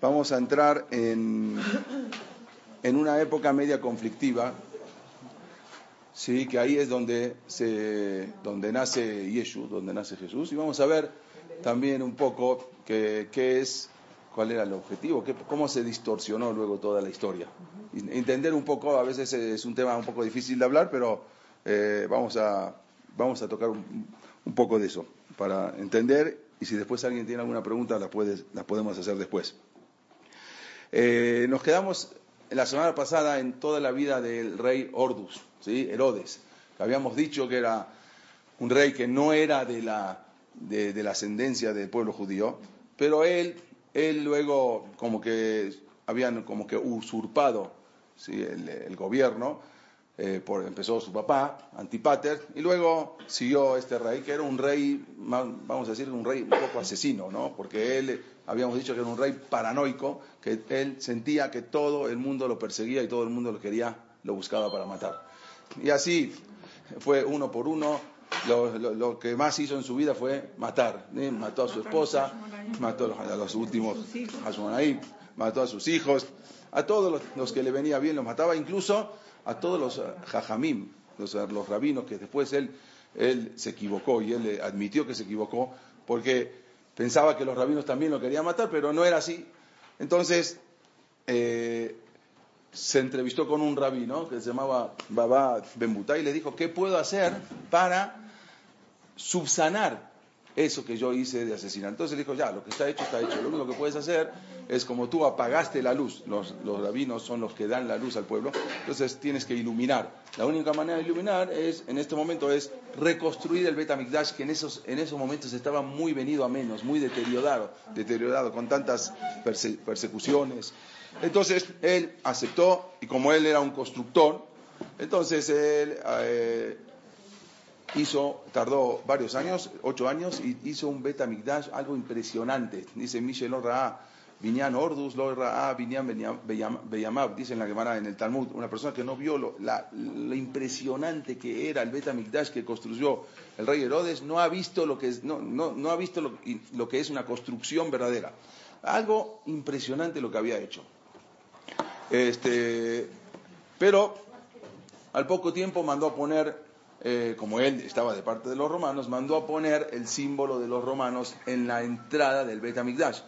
Vamos a entrar en, en una época media conflictiva, sí, que ahí es donde se, donde nace Yeshu, donde nace Jesús, y vamos a ver también un poco qué es, cuál era el objetivo, qué, cómo se distorsionó luego toda la historia. Entender un poco, a veces es un tema un poco difícil de hablar, pero eh, vamos, a, vamos a tocar un, un, poco de eso para entender y si después alguien tiene alguna pregunta la, puedes, la podemos hacer después. Eh, nos quedamos la semana pasada en toda la vida del rey Ordus, ¿sí? Herodes, que habíamos dicho que era un rey que no era de la, de, la ascendencia del pueblo judío, pero él, él luego como que habían como que usurpado ¿sí? el, gobierno, eh, por, empezó su papá, Antipater, y luego siguió este rey, que era un rey, vamos a decir, un rey un poco asesino, ¿no? Porque él, habíamos dicho que era un rey paranoico, que él sentía que todo el mundo lo perseguía y todo el mundo lo quería, lo buscaba para matar. Y así fue uno por uno, lo, lo, lo, que más hizo en su vida fue matar. ¿eh? Mató a su esposa, mató a los, a los últimos, a mató a sus hijos, a todos los, los, que le venía bien los mataba, incluso a todos los jajamim, los, los rabinos, que después él, se equivocó y él admitió que se equivocó porque pensaba que los rabinos también lo querían matar, pero no era así. Entonces, eh, se entrevistó con un rabino que se llamaba Baba Benbutá y le dijo, ¿qué puedo hacer para subsanar eso que yo hice de asesinar? Entonces dijo, ya, lo que está hecho está hecho. Lo único que puedes hacer es como tú apagaste la luz, los, los rabinos son los que dan la luz al pueblo, entonces tienes que iluminar. La única manera de iluminar es, en este momento, es reconstruir el Betamigdash, que en esos, en esos momentos estaba muy venido a menos, muy deteriorado, deteriorado con tantas perse persecuciones. Entonces él aceptó, y como él era un constructor, entonces él eh, hizo, tardó varios años, ocho años, y hizo un Betamigdash, algo impresionante. Dice Michel Orra, Binyan Ordus, lo Ra, Binyan Beyamab, dice en la Gemara en el Talmud, una persona que no vio lo, impresionante que era el Betamigdash que construyó el rey Herodes, no ha visto lo que es, no, no, no ha visto lo, lo que es una construcción verdadera. Algo impresionante lo que había hecho. Este, pero al poco tiempo mandó a poner, eh, como él estaba de parte de los romanos, mandó a poner el símbolo de los romanos en la entrada del Bet Amigdash,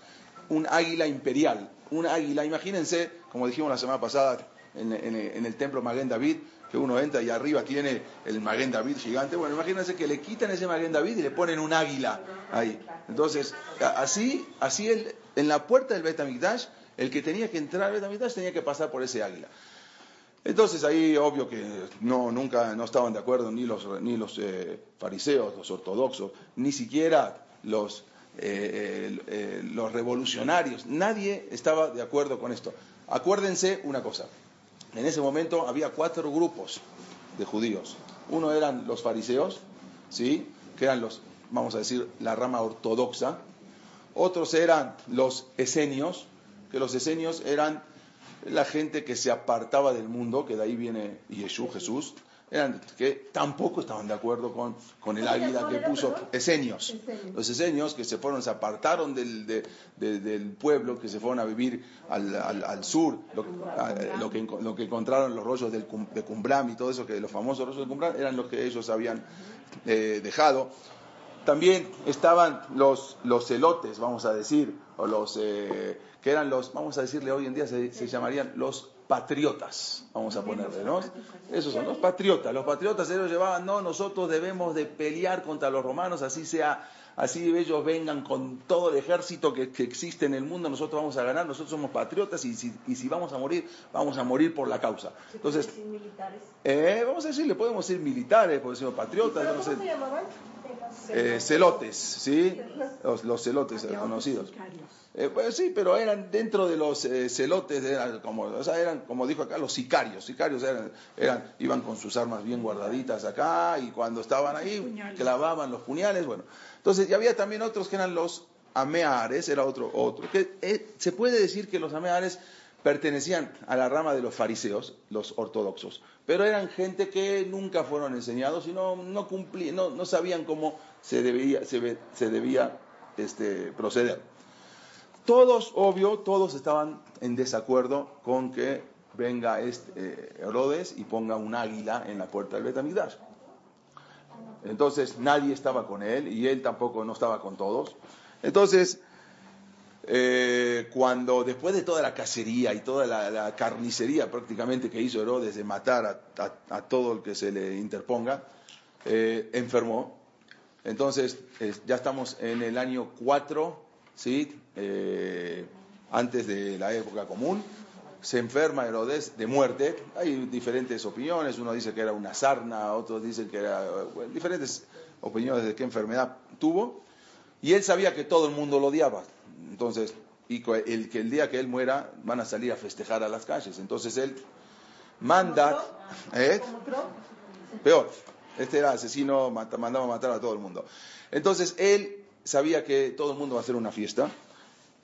un águila imperial, un águila, imagínense, como dijimos la semana pasada en, el templo Maguen David, que uno entra y arriba tiene el Maguen David gigante, bueno, imagínense que le quitan ese Maguen David y le ponen un águila ahí. Entonces, así, así el, en la puerta del Bet Amigdash, el que tenía que entrar al Betamigdash tenía que pasar por ese águila. Entonces ahí obvio que no, nunca no estaban de acuerdo ni los, ni los eh, fariseos, los ortodoxos, ni siquiera los, eh, eh, los revolucionarios. Nadie estaba de acuerdo con esto. Acuérdense una cosa, en ese momento había cuatro grupos de judíos. Uno eran los fariseos, ¿sí? que eran los, vamos a decir, la rama ortodoxa. Otros eran los esenios, que los esenios eran la gente que se apartaba del mundo, que de ahí viene Yeshua, Jesús, eran, que tampoco estaban de acuerdo con, con el águila que puso esenios. Los esenios que se fueron, se apartaron del, de, de, del pueblo, que se fueron a vivir al, al, al sur, lo, a, lo, que, lo, que, encontraron los rollos del, de Cumbram y todo eso, que los famosos rollos de Cumbram eran los que ellos habían eh, dejado. También estaban los, los celotes, vamos a decir, o los eh, que eran los, vamos a decirle hoy en día, se, se, llamarían los patriotas, vamos a ponerle, ¿no? Esos son los patriotas. Los patriotas ellos llevaban, no, nosotros debemos de pelear contra los romanos, así sea, así ellos vengan con todo el ejército que, que existe en el mundo, nosotros vamos a ganar, nosotros somos patriotas y si, y si vamos a morir, vamos a morir por la causa. Entonces, militares? Eh, vamos a decirle, podemos decir militares, podemos decir patriotas, ¿Pero no ¿Cómo se llamaban? Eh, celotes, ¿sí? Los, celotes conocidos. Eh, pues sí, pero eran dentro de los eh, celotes, eran como, o sea, eran, como dijo acá, los sicarios. Sicarios eran, eran, iban con sus armas bien guardaditas acá y cuando estaban ahí clavaban los puñales. Bueno, entonces, y había también otros que eran los ameares, era otro, otro. Que, se puede decir que los ameares pertenecían a la rama de los fariseos, los ortodoxos, pero eran gente que nunca fueron enseñados y no, no, no, no sabían cómo se debía, se, se debía este, proceder. Todos, obvio, todos estaban en desacuerdo con que venga este, eh, Herodes y ponga un águila en la puerta del Betamigdash. Entonces nadie estaba con él y él tampoco no estaba con todos. Entonces, eh, cuando después de toda la cacería y toda la, carnicería prácticamente que hizo Herodes de matar a, todo el que se le interponga, eh, enfermó. Entonces, ya estamos en el año 4, ¿sí? Eh, antes de la época común. Se enferma Herodes de muerte. Hay diferentes opiniones. Uno dice que era una sarna, otros dicen que era. diferentes opiniones de qué enfermedad tuvo. Y él sabía que todo el mundo lo odiaba. Entonces, y el, que el día que él muera van a salir a festejar a las calles. Entonces él manda, ¿eh? peor, este era asesino, mandaba a matar a todo el mundo. Entonces él sabía que todo el mundo va a hacer una fiesta,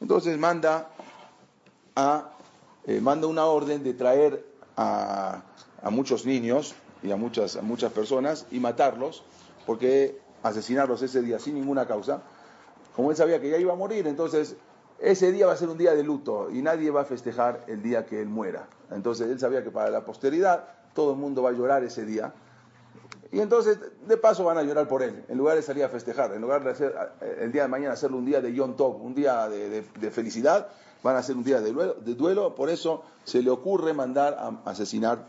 entonces manda a eh, manda una orden de traer a, a muchos niños y a muchas, a muchas personas y matarlos, porque asesinarlos ese día sin ninguna causa, como él sabía que ya iba a morir, entonces ese día va a ser un día de luto y nadie va a festejar el día que él muera. Entonces él sabía que para la posteridad todo el mundo va a llorar ese día. Y entonces, de paso, van a llorar por él, en lugar de salir a festejar, en lugar de hacer el día de mañana hacerlo un día de Yom Tov, un día de, felicidad, van a hacer un día de duelo, de duelo, por eso se le ocurre mandar a asesinar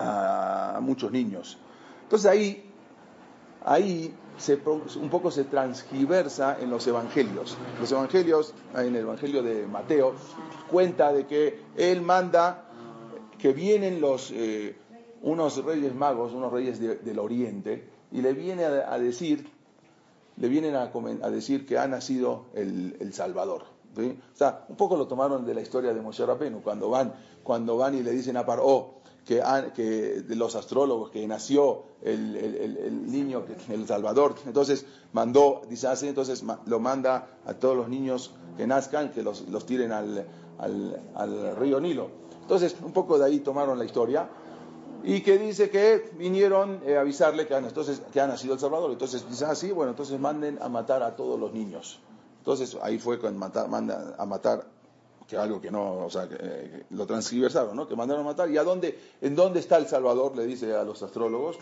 a muchos niños. Entonces ahí, ahí un poco se transgiversa en los evangelios. Los evangelios, en el evangelio de Mateo, cuenta de que él manda que vienen los, eh, unos reyes magos, unos reyes del oriente, y le viene a, decir, le vienen a, decir que ha nacido el, Salvador. O sea, un poco lo tomaron de la historia de Moshe Rabbeinu, cuando van, cuando van y le dicen a Paró, que, que, de los astrólogos que nació el, el, niño, el Salvador. Entonces mandó, dice así, entonces lo manda a todos los niños que nazcan, que los, los tiren al, al, río Nilo. Entonces, un poco de ahí tomaron la historia. Y que dice que vinieron a avisarle que, entonces, que ha nacido el Salvador. Entonces dice así, bueno, entonces manden a matar a todos los niños. Entonces ahí fue cuando manda a matar que algo que no, o sea, lo transgiversaron, ¿no? Que mandaron a matar. ¿Y a dónde, en dónde está el Salvador? Le dice a los astrólogos,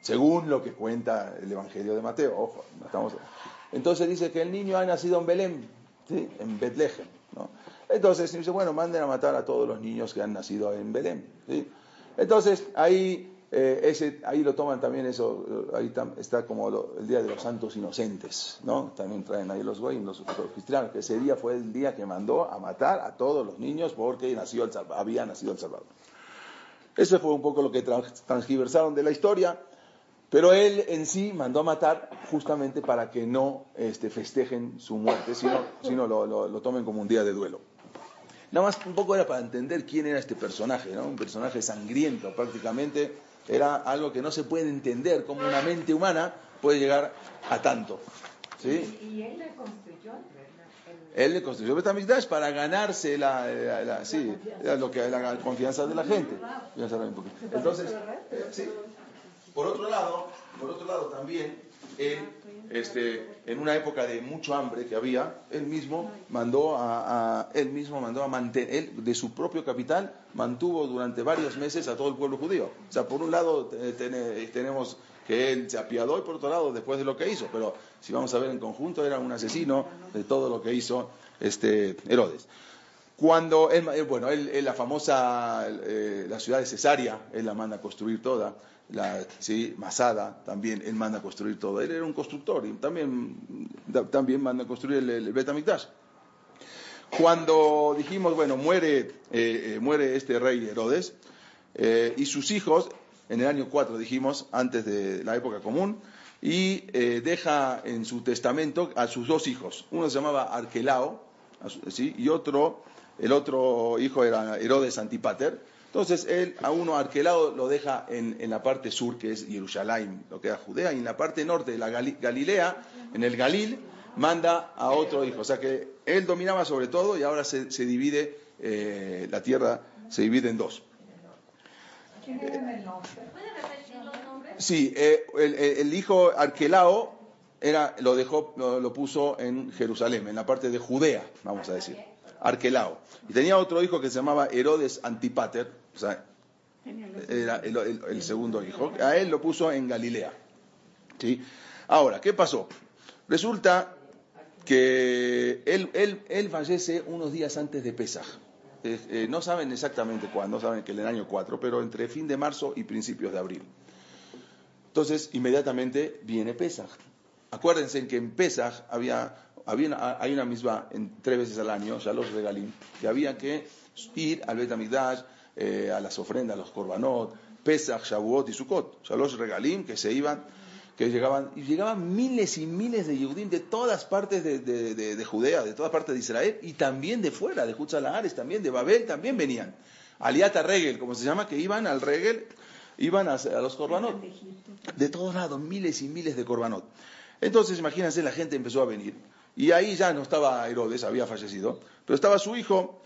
según lo que cuenta el Evangelio de Mateo. Ojo, estamos... Entonces dice que el niño ha nacido en Belén, ¿sí? en Betlehem, ¿no? Entonces dice, bueno, manden a matar a todos los niños que han nacido en Belén, ¿sí? Entonces ahí eh, ese, ahí lo toman también eso, ahí está como el Día de los Santos Inocentes, ¿no? También traen ahí los goyim, los, cristianos, que ese día fue el día que mandó a matar a todos los niños porque nació el, había nacido el Salvador. Eso fue un poco lo que transgiversaron de la historia, pero él en sí mandó a matar justamente para que no este, festejen su muerte, sino, sino lo, lo tomen como un día de duelo. Nada más un poco era para entender quién era este personaje, ¿no? Un personaje sangriento prácticamente, era algo que no se puede entender, como una mente humana puede llegar a tanto. ¿sí? ¿Y él le construyó? Él le construyó Betamigdash para ganarse la, sí, lo que, la confianza de la gente. Entonces, eh, sí. por otro lado, por otro lado también, él, este, en una época de mucho hambre que había, él mismo mandó a, mismo mandó a mantener, él de su propio capital mantuvo durante varios meses a todo el pueblo judío. O sea, por un lado tenemos que él se apiadó y por otro lado después de lo que hizo, pero si vamos a ver en conjunto era un asesino de todo lo que hizo este Herodes. Cuando él, bueno, él, la famosa eh, la ciudad de Cesarea, él la manda a construir toda la ¿sí? Masada, también él manda a construir todo. Él era un constructor y también, también manda a construir el, el Betamikdash. Cuando dijimos, bueno, muere, eh, eh, muere este rey Herodes eh, y sus hijos, en el año 4 dijimos, antes de la época común, y deja en su testamento a sus dos hijos. Uno se llamaba Arquelao, ¿sí? y otro, el otro hijo era Herodes Antipater. Entonces él a uno Arquelao lo deja en, la parte sur, que es Jerusalén, lo que era Judea, y en la parte norte de la Galilea, en el Galil, manda a otro hijo. O sea que él dominaba sobre todo y ahora se, divide, eh, la tierra se divide en dos. Sí, eh, el, hijo Arquelao era, lo dejó, lo, puso en Jerusalén, en la parte de Judea, vamos a decir. Arquelao. Y tenía otro hijo que se llamaba Herodes Antipater, o sea, era el, segundo hijo. A él lo puso en Galilea. ¿sí? Ahora, ¿qué pasó? Resulta que él, él, fallece unos días antes de Pesaj. Eh, eh, no saben exactamente cuándo, saben que en el año 4, pero entre fin de marzo y principios de abril. Entonces, inmediatamente viene Pesaj. Acuérdense que en Pesaj había, había hay una misma en, tres veces al año, ya los regalín, que había que ir al Betamigdash, eh, a las ofrendas, a los korbanot, Pesach, Shavuot y Sukkot, ya los regalín que se iban, que llegaban, y llegaban miles y miles de Yehudim de todas partes de, Judea, de todas partes de Israel, y también de fuera, de Jutzalahares, también de Babel, también venían. Aliata Regel, como se llama, que iban al Regel iban a, los corbanot. De todos lados, miles y miles de corbanot. Entonces, imagínense, la gente empezó a venir. Y ahí ya no estaba Herodes, había fallecido, pero estaba su hijo.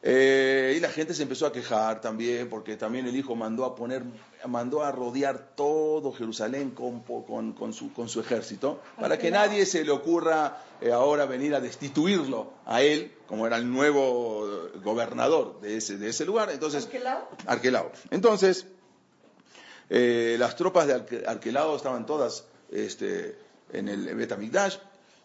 Eh, y la gente se empezó a quejar también, porque también el hijo mandó a poner, mandó a rodear todo Jerusalén con, con, su, con su, ejército, para que nadie se le ocurra eh, ahora venir a destituirlo a él, como era el nuevo gobernador de ese, de ese lugar. Entonces, ¿Arquelao? Arquelao. Entonces, eh, las tropas de Arquelado estaban todas este, en el Betamigdash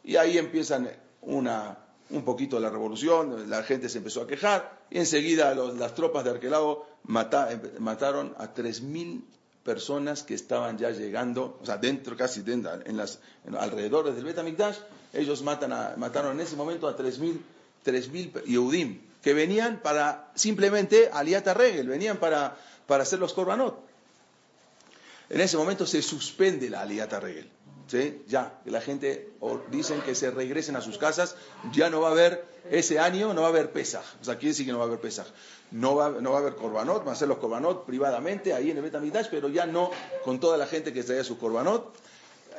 y ahí empiezan una, un poquito la revolución, la gente se empezó a quejar y enseguida las tropas de Arquelado mataron a 3.000 personas que estaban ya llegando, o sea, dentro, casi dentro, en las alrededores del Betamigdash, ellos matan mataron en ese momento a 3.000 3.000 Yehudim, que venían para simplemente aliata regel, venían para, para hacer los korbanot. En ese momento se suspende la aliata regel. ¿Sí? Ya, la gente dicen que se regresen a sus casas, ya no va a haber, ese año no va a haber Pesaj. O sea, quiere decir que no va a haber Pesaj. No va, no va a haber Corbanot, van a hacer los Corbanot privadamente ahí en el Betamidash, pero ya no con toda la gente que traía su Corbanot.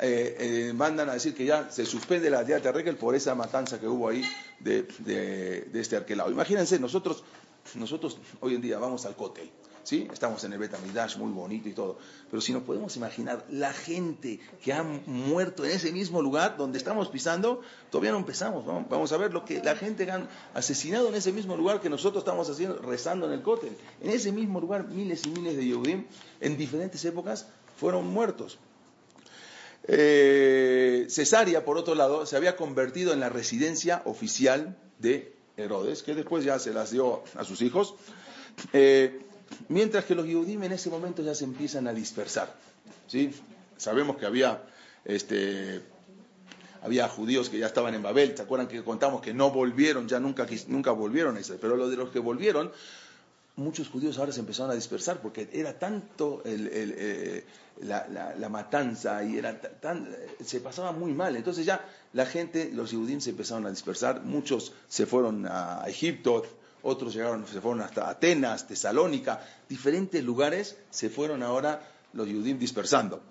Eh, eh, mandan a decir que ya se suspende la aliata regel por esa matanza que hubo ahí de, de este arquelado. Imagínense, nosotros, nosotros hoy en día vamos al cótel. ¿Sí? Estamos en el Betamidash, muy bonito y todo. Pero si nos podemos imaginar la gente que ha muerto en ese mismo lugar donde estamos pisando, todavía no empezamos. Vamos, a ver lo que la gente ha asesinado en ese mismo lugar que nosotros estamos haciendo, rezando en el cótel. En ese mismo lugar, miles y miles de Yehudim en diferentes épocas fueron muertos. Eh, Cesárea, por otro lado, se había convertido en la residencia oficial de Herodes, que después ya se las dio a sus hijos. Eh, Mientras que los Yehudim en ese momento ya se empiezan a dispersar. ¿sí? Sabemos que había, este, había judíos que ya estaban en Babel, ¿se acuerdan que contamos que no volvieron, ya nunca, nunca volvieron a Israel? Pero lo de los que volvieron, muchos judíos ahora se empezaron a dispersar porque era tanto eh, la, matanza y era tan, se pasaba muy mal. Entonces ya la gente, los judíos se empezaron a dispersar, muchos se fueron a Egipto, otros llegaron, se fueron hasta Atenas, Tesalónica, diferentes lugares se fueron ahora los judíos dispersando.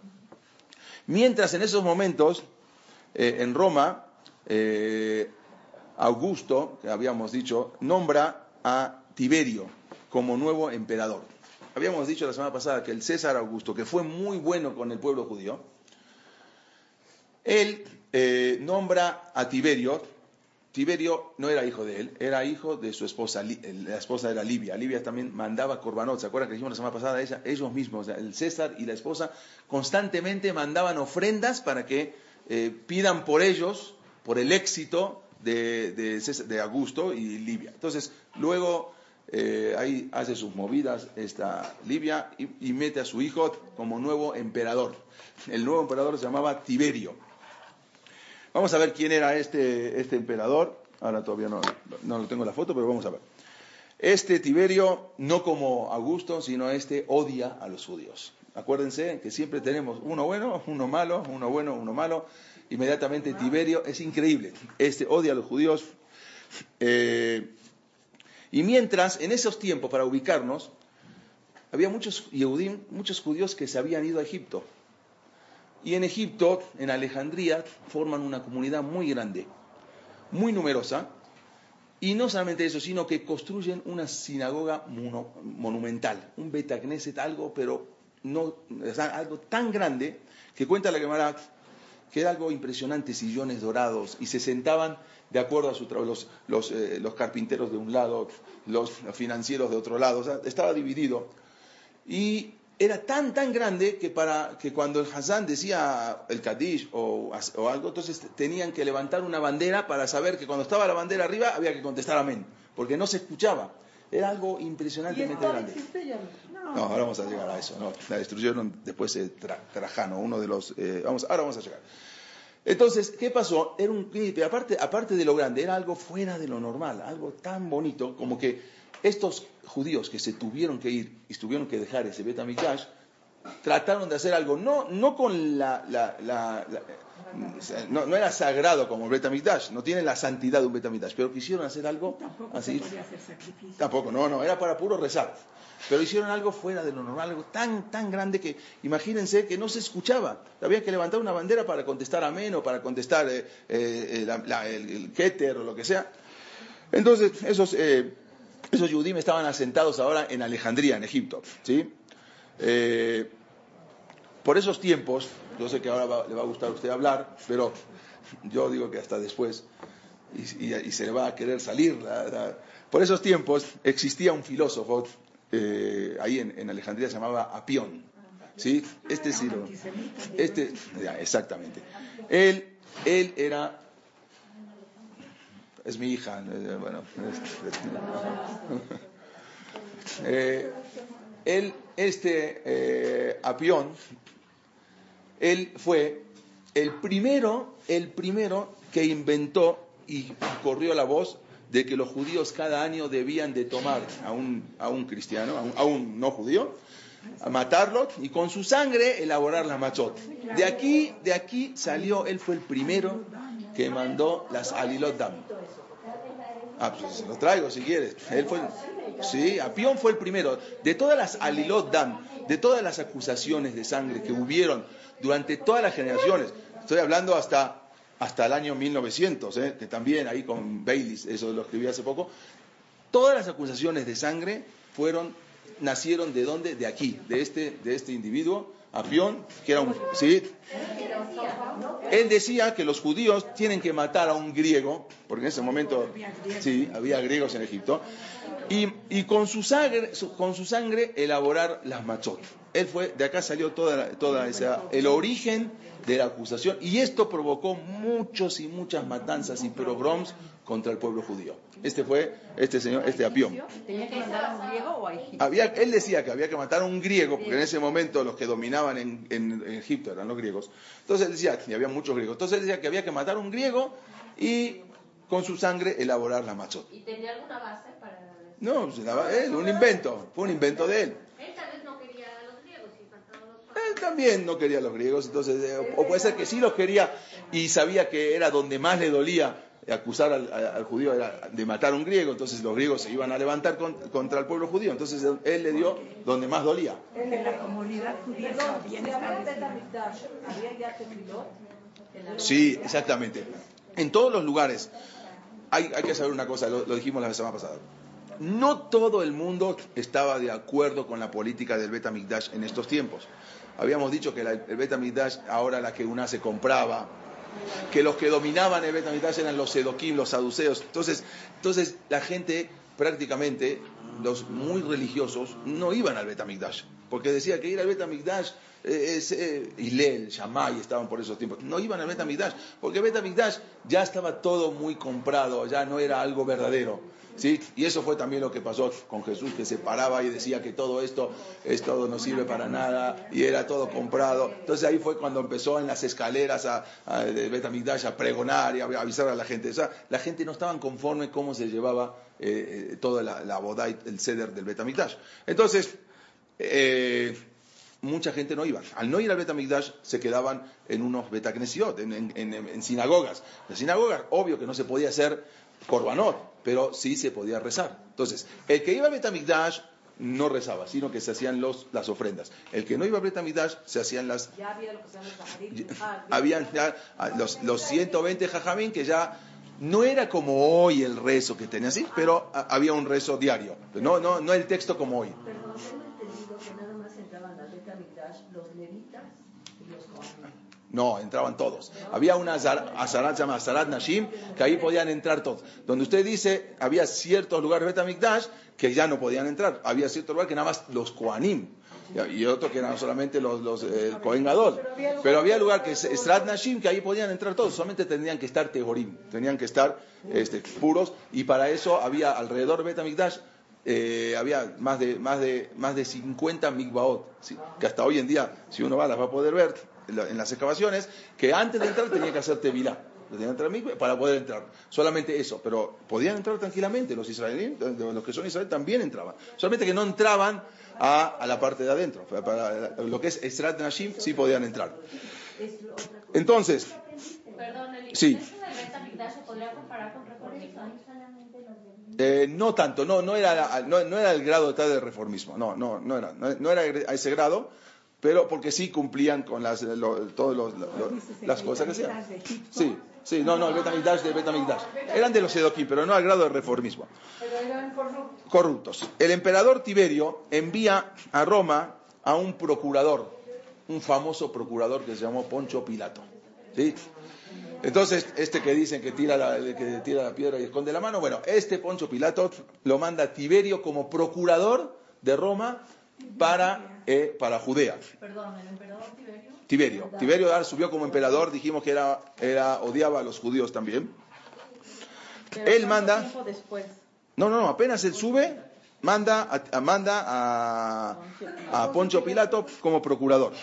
Mientras en esos momentos, eh, en Roma, eh, Augusto, que habíamos dicho, nombra a Tiberio como nuevo emperador. Habíamos dicho la semana pasada que el César Augusto, que fue muy bueno con el pueblo judío, él eh, nombra a Tiberio Tiberio no era hijo de él, era hijo de su esposa, la esposa era Libia. Libia también mandaba corbanot, ¿se acuerdan que dijimos la semana pasada? Ellos mismos, el César y la esposa, constantemente mandaban ofrendas para que eh, pidan por ellos, por el éxito de, de, Augusto y Libia. Entonces, luego eh, ahí hace sus movidas esta Libia y, mete a su hijo como nuevo emperador. El nuevo emperador se llamaba Tiberio. Vamos a ver quién era este, este emperador. Ahora todavía no, no tengo la foto, pero vamos a ver. Este Tiberio, no como Augusto, sino este odia a los judíos. acuérdense que siempre tenemos uno bueno, uno malo, uno bueno, uno malo. Inmediatamente Tiberio, es increíble, este odia a los judíos. Eh, y mientras, en esos tiempos, para ubicarnos, había muchos muchos judíos que se habían ido a Egipto. Y en Egipto, en Alejandría, forman una comunidad muy grande, muy numerosa. Y no solamente eso, sino que construyen una sinagoga monumental, un Betagneset, algo, pero no, algo tan grande que cuenta la Gemara que era algo impresionante, sillones dorados, y se sentaban de acuerdo a su trabajo, los, eh, los, carpinteros de un lado, los financieros de otro lado, o sea, estaba dividido. Y era tan, tan grande que, para, que cuando el Hassan decía el Kadish o, o, algo, entonces tenían que levantar una bandera para saber que cuando estaba la bandera arriba había que contestar amén, porque no se escuchaba. Era algo impresionantemente grande. No, ahora vamos a llegar a eso. la destruyeron después de Trajano, uno de los... Eh, vamos, ahora vamos a llegar. Entonces, ¿qué pasó? Era un aparte, aparte de lo grande, era algo fuera de lo normal, algo tan bonito como que estos judíos que se tuvieron que ir y tuvieron que dejar ese Betamikdash, trataron de hacer algo, no, no con la, no, no, era sagrado como el no tiene la santidad de un Betamikdash, pero quisieron hacer algo Tampoco así. Se podía hacer sacrificio. Tampoco, no, no, era para puro rezar. Pero hicieron algo fuera de lo normal, algo tan, tan grande que imagínense que no se escuchaba. Había que levantar una bandera para contestar amén o para contestar eh, eh, el, keter o lo que sea. Entonces, esos, eh, esos yudim estaban asentados ahora en Alejandría, en Egipto. ¿sí? por esos tiempos, yo sé que ahora le va a gustar a usted hablar, pero yo digo que hasta después, y, se le va a querer salir. por esos tiempos existía un filósofo eh, ahí en, Alejandría se llamaba Apión. ¿sí? Este sí este, exactamente. Él, él era, es mi hija, eh, bueno, eh, él, este Apión, él fue el primero, el primero que inventó y corrió la voz de que los judíos cada año debían de tomar a un, a un cristiano, a un, no judío, a matarlo y con su sangre elaborar la machot. De aquí, de aquí salió, él fue el primero que mandó las alilot dam. Ah, pues se lo traigo si quieres. Él fue, sí, Apión fue el primero. De todas las alilot dam, de todas las acusaciones de sangre que hubieron durante todas las generaciones, estoy hablando hasta hasta el año 1900, ¿eh? que también ahí con Baylis, eso lo escribí hace poco, todas las acusaciones de sangre fueron, nacieron de dónde? De aquí, de este, de este individuo, Apión, que era un... ¿sí? Él decía que los judíos tienen que matar a un griego, porque en ese momento sí, había griegos en Egipto, y, con, su sangre, con su sangre elaborar las machot. Él fue, de acá salió toda, toda esa, el origen de la acusación, y esto provocó muchos y muchas matanzas y pogroms contra el pueblo judío. Este fue este señor, este Apión. ¿Tenía que matar a un griego o a Había, él decía que había que matar a un griego, porque en ese momento los que dominaban en, en, Egipto eran los griegos. Entonces él decía, y había muchos griegos. Entonces él decía que había que matar a un griego y con su sangre elaborar la machot. ¿Y tenía alguna base para.? No, pues, un invento, fue un invento de él. Él tal vez no quería a los griegos y faltaba los Él también no quería a los griegos, entonces, eh, o puede ser que sí los quería y sabía que era donde más le dolía acusar al, judío de matar a un griego, entonces los griegos se iban a levantar contra el pueblo judío, entonces él le dio donde más dolía. En la comunidad judía Sí, exactamente. En todos los lugares, hay, que saber una cosa, lo, dijimos la semana pasada. No todo el mundo estaba de acuerdo con la política del Betamigdash en estos tiempos. Habíamos dicho que el Betamigdash ahora la que una se compraba, que los que dominaban el Betamigdash eran los sedoquim, los saduceos. Entonces, entonces la gente prácticamente, los muy religiosos, no iban al Betamigdash, porque decía que ir al Betamigdash eh, es, eh, Hilel, Shammai estaban por esos tiempos, no iban al Betamigdash, porque el Betamigdash ya estaba todo muy comprado, ya no era algo verdadero. ¿Sí? Y eso fue también lo que pasó con Jesús, que se paraba y decía que todo esto, esto no sirve para nada y era todo comprado. Entonces ahí fue cuando empezó en las escaleras a, de Betamigdash a pregonar y a avisar a la gente. O sea, la gente no estaba conforme cómo se llevaba eh, eh toda la, boda el ceder del Betamigdash. Entonces, eh, mucha gente no iba. Al no ir al Betamigdash, se quedaban en unos Betacnesiot, en, en, en, sinagogas. Sinagogas, obvio que no se podía hacer korbanot, pero sí se podía rezar. Entonces, el que iba al Betamigdash no rezaba, sino que se hacían los, las ofrendas. El que no iba al Betamigdash, se hacían las... Ya había lo que se llama. Ah, Habían ya ah, los, los 120 jajamín que ya no era como hoy el rezo que tenía así, pero ah, había un rezo diario. No, no, no el texto como hoy. Perdón, tengo entendido que nada más entraban al Beta Mikdash los levitas y los Kohanim. No, entraban todos. Había una azar- azarat llamada Azarat Nashim, que ahí podían entrar todos. Donde usted dice, había ciertos lugares de Betamikdash que ya no podían entrar. Había ciertos lugares que nada más los Koanim. Y otros que eran solamente los, los eh. Pero había lugar que es Nashim, que ahí podían entrar todos. Solamente tendrían que estar Tegorim. Tenían que estar este, puros. Y para eso había alrededor de Betamikdash eh, había más de, más, de, más de 50 mikvaot, que hasta hoy en día, si uno va, las va a poder ver en, la- en las excavaciones, que antes de entrar tenía que hacer tevilá, para poder entrar. Solamente eso, pero podían entrar tranquilamente, los israelíes, los que son israelíes también entraban. Solamente que no entraban a, a la parte de adentro. Para- lo que es Esrat Nashim sí podían entrar. Entonces, Perdón, el Sí. podría comparar con. Eh, no tanto, no, no, era, no, no era el grado tal de reformismo, no, no, no era, no, no era a ese grado, pero porque sí cumplían con las, lo- todos los- lo- lo- las cosas que hacían. Sí, sí, no, no, el Betamigdash de Betamigdash. Eran de los Edoquim, pero no al grado de reformismo. Pero eran corruptos. Corruptos. El emperador Tiberio envía a Roma a un procurador, un famoso procurador que se llamó Poncho Pilato. ¿sí? Entonces, este que dicen que tira, la, que tira la piedra y esconde la mano, bueno, este Poncho Pilato lo manda Tiberio como procurador de Roma para, eh, para Judea. Perdón, el emperador Tiberio. Tiberio. Tiberio ahora subió como emperador, dijimos que era, era, odiaba a los judíos también. Pero Él ¿cuánto manda- después? No, no, no, apenas él sube, manda a, manda a, a Poncho Pilato como procurador.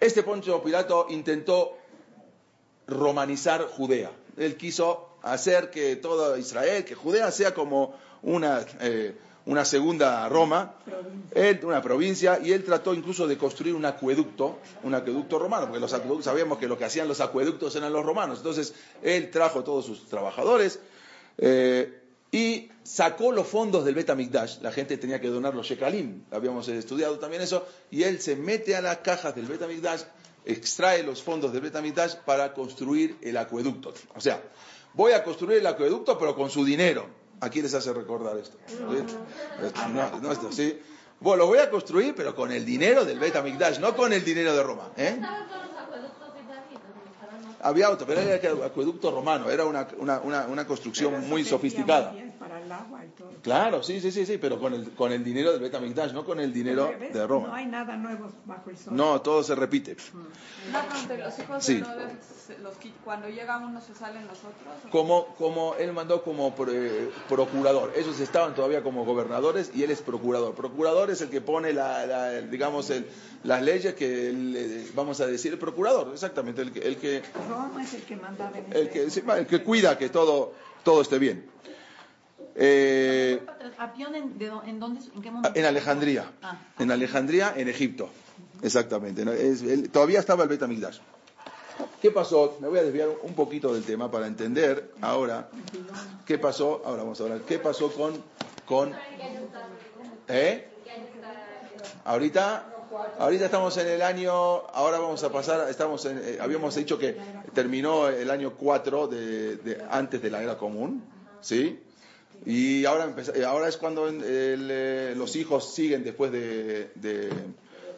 Este Poncho Pilato intentó romanizar Judea. Él quiso hacer que todo Israel, que Judea sea como una, eh, una segunda Roma, él, una provincia, y él trató incluso de construir un acueducto, un acueducto romano, porque los acueductos, sabíamos que lo que hacían los acueductos eran los romanos. Entonces, él trajo todos sus trabajadores eh, y sacó los fondos del Betamigdash. La gente tenía que donar los shekalim, habíamos estudiado también eso, y él se mete a las cajas del Betamigdash, extrae los fondos del Betamigdash para construir el acueducto. O sea, voy a construir el acueducto, pero con su dinero. ¿A quién les hace recordar esto? ¿Sí? Esto, no, no, esto, ¿sí? Bueno, lo voy a construir, pero con el dinero del Betamigdash, no con el dinero de Roma. ¿eh? Había otro, pero era el acueducto romano, era una, una, una, una construcción muy sofisticada. Para el agua y todo. Claro, sí, sí, sí, sí, pero con el, con el dinero del Betamigdash, no con el dinero ¿Ves? de No Roma. hay nada nuevo bajo el sol. No, todo se repite. Una pregunta, ¿y los hijos Sí. de Noé, los, cuando llega uno se salen los otros? ¿O Como, como él mandó como pro- eh, procurador. Ellos estaban todavía como gobernadores y él es procurador. Procurador es el que pone, la, la- el- digamos, el- las leyes que, eh, vamos a decir, el procurador, exactamente, el que, el que, Roma es el que mandaba en el que, el que cuida que todo, todo esté bien. Eh, ¿Apión en, de dó- en dónde, en qué momento? En Alejandría. Ah. En Alejandría, en Egipto. Exactamente. ¿no? Es- él- todavía estaba el Betamigdash. ¿Qué pasó? Me voy a desviar un poquito del tema para entender ahora qué pasó. Ahora vamos a hablar. ¿Qué pasó con. con ¿Eh? Ahorita. Ahorita estamos en el año, ahora vamos a pasar, estamos en, eh, habíamos dicho que terminó el año 4 de, de- antes de la era común, ¿sí? Y ahora, empeza- eh, ahora es cuando el, eh, los hijos siguen después de, de-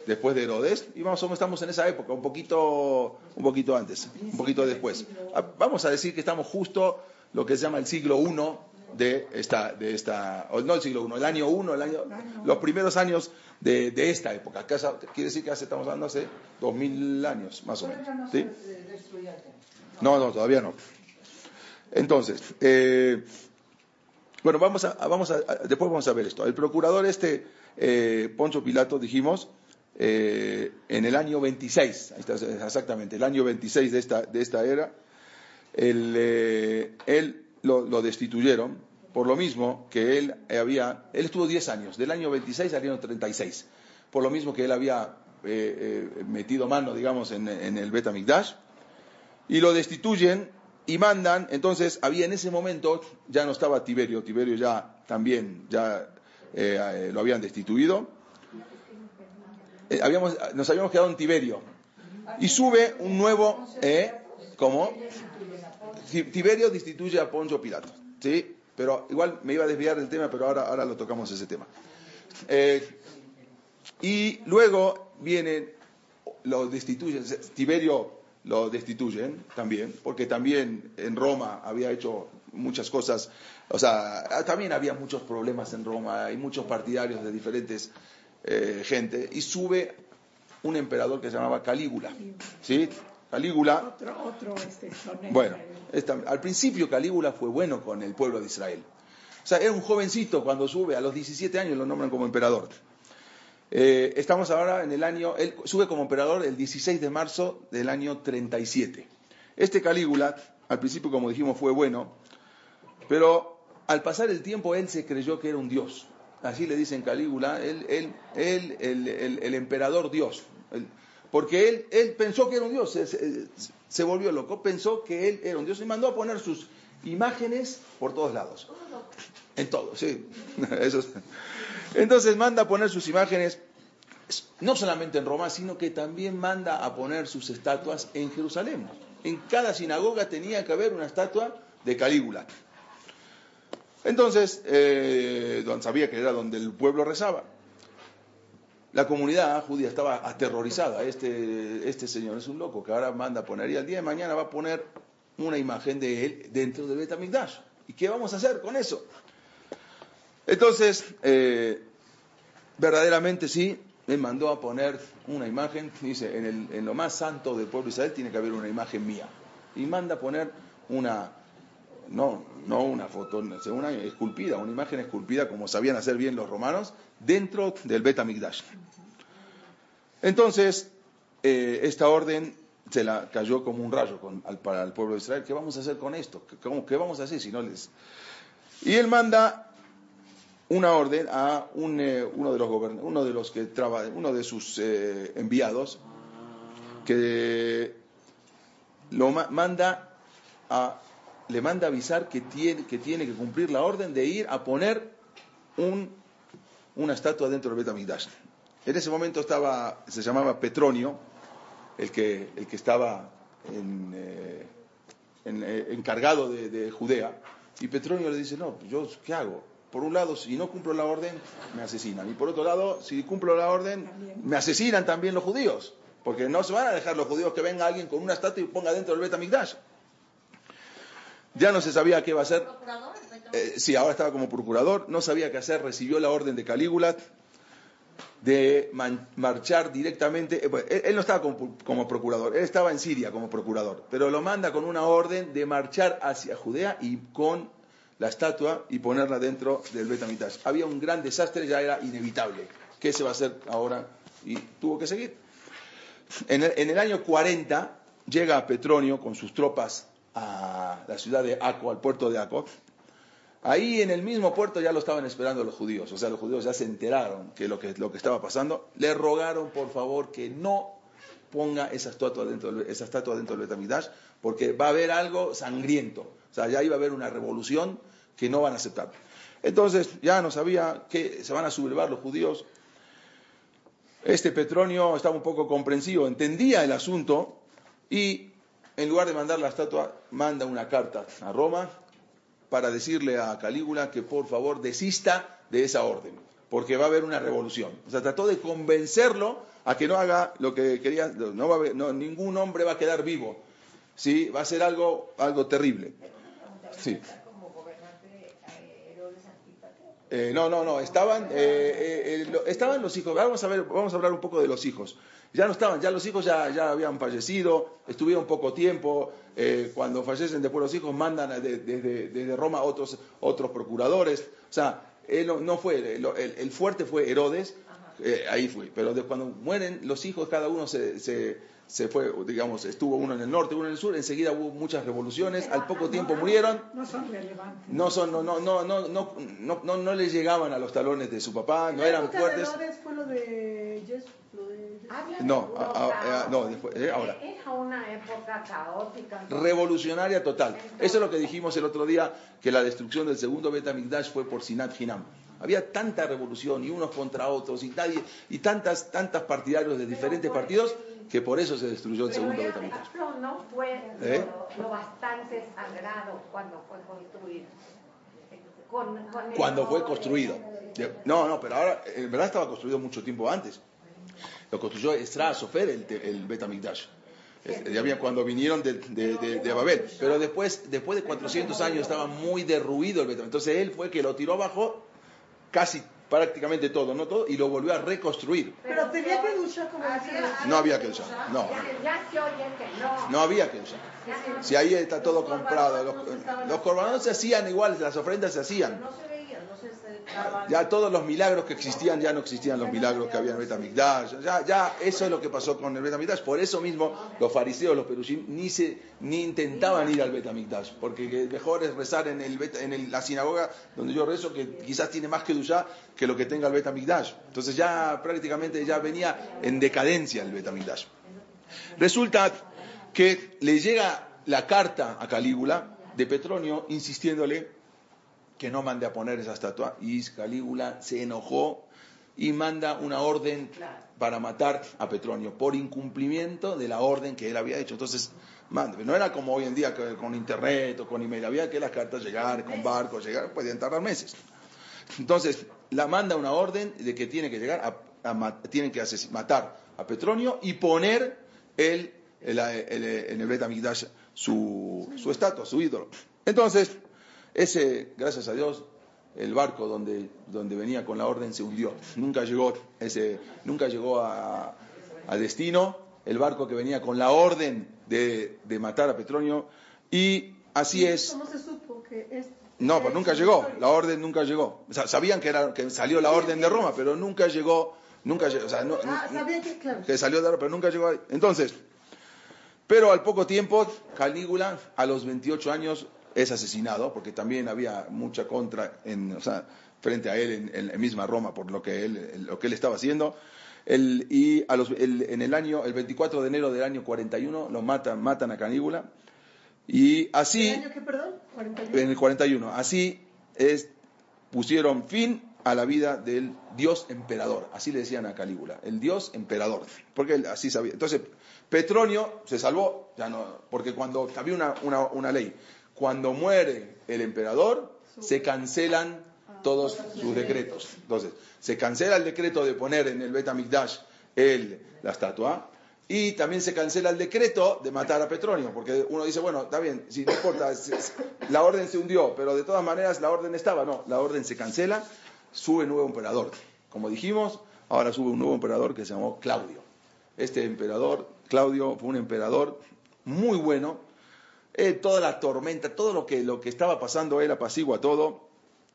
después de Herodes y más o menos estamos en esa época, un poquito, un poquito antes, un poquito después. Ah, Vamos a decir que estamos justo lo que se llama el siglo I de esta, de esta, no el siglo I, el año 1, el año, los primeros años de, de esta época. Quiere decir que hace, estamos hablando hace 2000 años, más o menos. ¿sí? No, no, todavía no. Entonces, eh, bueno, vamos a, vamos a, después vamos a ver esto. El procurador este, eh, Poncho Pilato, dijimos, eh, en el año 26, ahí está, exactamente, el año 26 de esta, de esta era, él, eh, él lo, destituyeron por lo mismo que él había, él estuvo 10 años, del año 26 al año 36, por lo mismo que él había eh, metido mano, digamos, en, en el Betamigdash, y lo destituyen y mandan, entonces había en ese momento, ya no estaba Tiberio, Tiberio ya también, ya eh, eh, lo habían destituido, Eh, habíamos, nos habíamos quedado en Tiberio, y sube un nuevo. ¿Cómo? Ti- Tiberio destituye a Poncio Pilato, ¿sí? Pero igual me iba a desviar del tema, pero ahora, ahora lo tocamos ese tema. Y luego vienen, lo destituyen, Tiberio lo destituyen también, porque también en Roma había hecho muchas cosas, o sea, también había muchos problemas en Roma, hay muchos partidarios de diferentes eh, gente, y sube un emperador que se llamaba Calígula, ¿sí? Calígula, Otro, otro este, bueno, esta- al principio Calígula fue bueno con el pueblo de Israel. O sea, era un jovencito cuando sube, a los 17 años lo nombran como emperador. Eh, estamos ahora en el año, él sube como emperador el 16 de marzo del año 37. Este Calígula, al principio como dijimos, fue bueno, pero al pasar el tiempo él se creyó que era un dios. Así le dicen Calígula, él, él, él, el, el- el emperador dios. Porque él, él pensó que era un dios, se, se- se volvió loco, pensó que él era un dios y mandó a poner sus imágenes por todos lados. En todo, sí. Eso es. Entonces manda a poner sus imágenes, no solamente en Roma, sino que también manda a poner sus estatuas en Jerusalén. En cada sinagoga tenía que haber una estatua de Calígula. Entonces, eh, sabía que era donde el pueblo rezaba. La comunidad judía estaba aterrorizada. Este, este señor es un loco que ahora manda a poner y al día de mañana va a poner una imagen de él dentro del Betamigdash. ¿Y qué vamos a hacer con eso? Entonces, eh, verdaderamente sí, me mandó a poner una imagen, dice, en, el- en lo más santo del pueblo de Israel tiene que haber una imagen mía. Y manda a poner una, no, no una foto, una esculpida, una imagen esculpida como sabían hacer bien los romanos, dentro del Betamigdash. Entonces, eh, esta orden se la cayó como un rayo al- para el pueblo de Israel. ¿Qué vamos a hacer con esto? ¿Qué, qué vamos a hacer si no les...? Y él manda una orden a un, eh, uno de los uno de los que traba- uno de sus eh, enviados que lo ma- manda a le manda avisar que tiene que tiene que cumplir la orden de ir a poner un, una estatua dentro del Betamigdash. En ese momento estaba se llamaba Petronio el que el que estaba eh, encargado de, de Judea y Petronio le dice no yo qué hago por un lado, si no cumplo la orden, me asesinan. Y por otro lado, si cumplo la orden, me asesinan también los judíos. Porque no se van a dejar los judíos que venga alguien con una estatua y ponga dentro del Betamigdash. Ya no se sabía qué iba a hacer. Eh, sí, ahora estaba como procurador, no sabía qué hacer, recibió la orden de Calígula de marchar directamente. eh, bueno, él, él no estaba como, como procurador, él estaba en Siria como procurador, pero lo manda con una orden de marchar hacia Judea y con la estatua y ponerla dentro del Betamigdash. Había un gran desastre, ya era inevitable. ¿Qué se va a hacer ahora? Y tuvo que seguir. En el, año 40 llega Petronio con sus tropas a la ciudad de Aco, al puerto de Aco. Ahí en el mismo puerto ya lo estaban esperando los judíos, o sea, los judíos ya se enteraron que lo que, lo que estaba pasando. Le rogaron, por favor, que no ponga esa estatua dentro esa estatua dentro del Betamigdash, porque va a haber algo sangriento. O sea, ya iba a haber una revolución que no van a aceptar. Entonces, ya no sabía que se van a sublevar los judíos. Este Petronio estaba un poco comprensivo, entendía el asunto y en lugar de mandar la estatua, manda una carta a Roma para decirle a Calígula que por favor desista de esa orden, porque va a haber una revolución. O sea, trató de convencerlo a que no haga lo que quería, no va a haber- ningún hombre va a quedar vivo, ¿sí? va a ser algo, algo terrible. Sí. como gobernante eh, Herodes Antípate. Eh, no, no, no, estaban, eh, eh, estaban los hijos. Vamos a ver, vamos a hablar un poco de los hijos. Ya no estaban, ya los hijos ya, ya habían fallecido, estuvieron poco tiempo. cuando fallecen después los hijos mandan desde, desde Roma otros, otros procuradores. O sea, él no, no fue, el, fuerte fue Herodes, ahí fue. Pero de- cuando mueren los hijos, cada uno se, se, se fue, digamos, estuvo uno en el norte, uno en el sur. Enseguida hubo muchas revoluciones, al poco tiempo murieron. No son relevantes. No son, no, no, no, no, no, no, no, no les llegaban a los talones de su papá, no eran fuertes. No, a- a- no, después, eh, ahora. Era una época caótica. Revolucionaria total. Eso es lo que dijimos el otro día, que la destrucción del segundo Betamigdash fue por Sinat Hinam. Había tanta revolución y unos contra otros y, nadie, y tantas, tantas partidarios de diferentes partidos que por eso se destruyó el Pero segundo el Betamigdash. templo no fue ¿Eh? lo, lo bastante sagrado cuando fue construido. Con- con Cuando fue construido. De- No, no, pero ahora, en verdad estaba construido mucho tiempo antes. Lo construyó Esra Sofer, el, el Betamigdash. Ya había cuando vinieron de, de- de- de Babel. Pero después, después de 400 años estaba muy derruido el Betamigdash. Entonces él fue que lo tiró abajo casi prácticamente todo, no todo, y lo volvió a reconstruir. Pero tenía que duchar como No había que usar, no, no. había que usar. Si ahí está todo comprado, los, los corbanos se hacían igual, las ofrendas se hacían. No se veía, no se celebraba. Ya todos los milagros que existían, ya no existían los milagros que había en Betamigdash. Ya, eso es lo que pasó con el Betamigdash. Por eso mismo los fariseos, los perushim, ni, se, ni intentaban ir al Betamigdash. Porque que mejor es rezar en, el, en la sinagoga donde yo rezo, que quizás tiene más que duya que lo que tenga el Betamigdash. Entonces ya prácticamente ya venía en decadencia el Betamigdash. Resulta que le llega la carta a Calígula de Petronio insistiéndole que no mande a poner esa estatua. Y Calígula se enojó y manda una orden para matar a Petronio por incumplimiento de la orden que él había hecho. Entonces, manda. no era como hoy en día con internet o con email, había que las cartas llegar, con barcos llegar, podían tardar meses. Entonces, la manda una orden de que tiene que llegar a, tienen que matar a Petronio y poner el, el- el- en el Bet Amigdash su, su estatua, su ídolo. Entonces, ese, gracias a Dios, el barco donde, donde venía con la orden se hundió. Nunca llegó, ese, nunca llegó a, a destino el barco que venía con la orden de, de matar a Petronio. Y así es. ¿Cómo se supo que es? No, pues nunca llegó, la orden nunca llegó. Sabían que, era, que salió la orden de Roma, pero nunca llegó, nunca llegó, o sea, no- Ah, sabía que, claro. que salió de Roma, pero nunca llegó ahí. Entonces, pero al poco tiempo, Calígula, a los 28 años, es asesinado, porque también había mucha contra en, o sea, frente a él en, en la misma Roma por lo que él, lo que él estaba haciendo. El- y a los, el- en el año, el 24 de enero del año 41, lo matan, matan a Calígula. Y así ¿El año qué, perdón? 41. en el 41. Así es, pusieron fin a la vida del dios emperador. Así le decían a Calígula, el dios emperador. Porque él así sabía. Entonces, Petronio se salvó, ya no, porque cuando había una, una, una ley, cuando muere el emperador, se cancelan todos sus decretos. Entonces, se cancela el decreto de poner en el Betamigdash el, la estatua, y también se cancela el decreto de matar a Petronio, porque uno dice, bueno, está bien, si no importa, la orden se hundió, pero de todas maneras la orden estaba, no, la orden se cancela, sube nuevo emperador. Como dijimos, ahora sube un nuevo emperador que se llamó Claudio. Este emperador, Claudio, fue un emperador muy bueno, eh, toda la tormenta, todo lo que, lo que estaba pasando, él apacigua todo,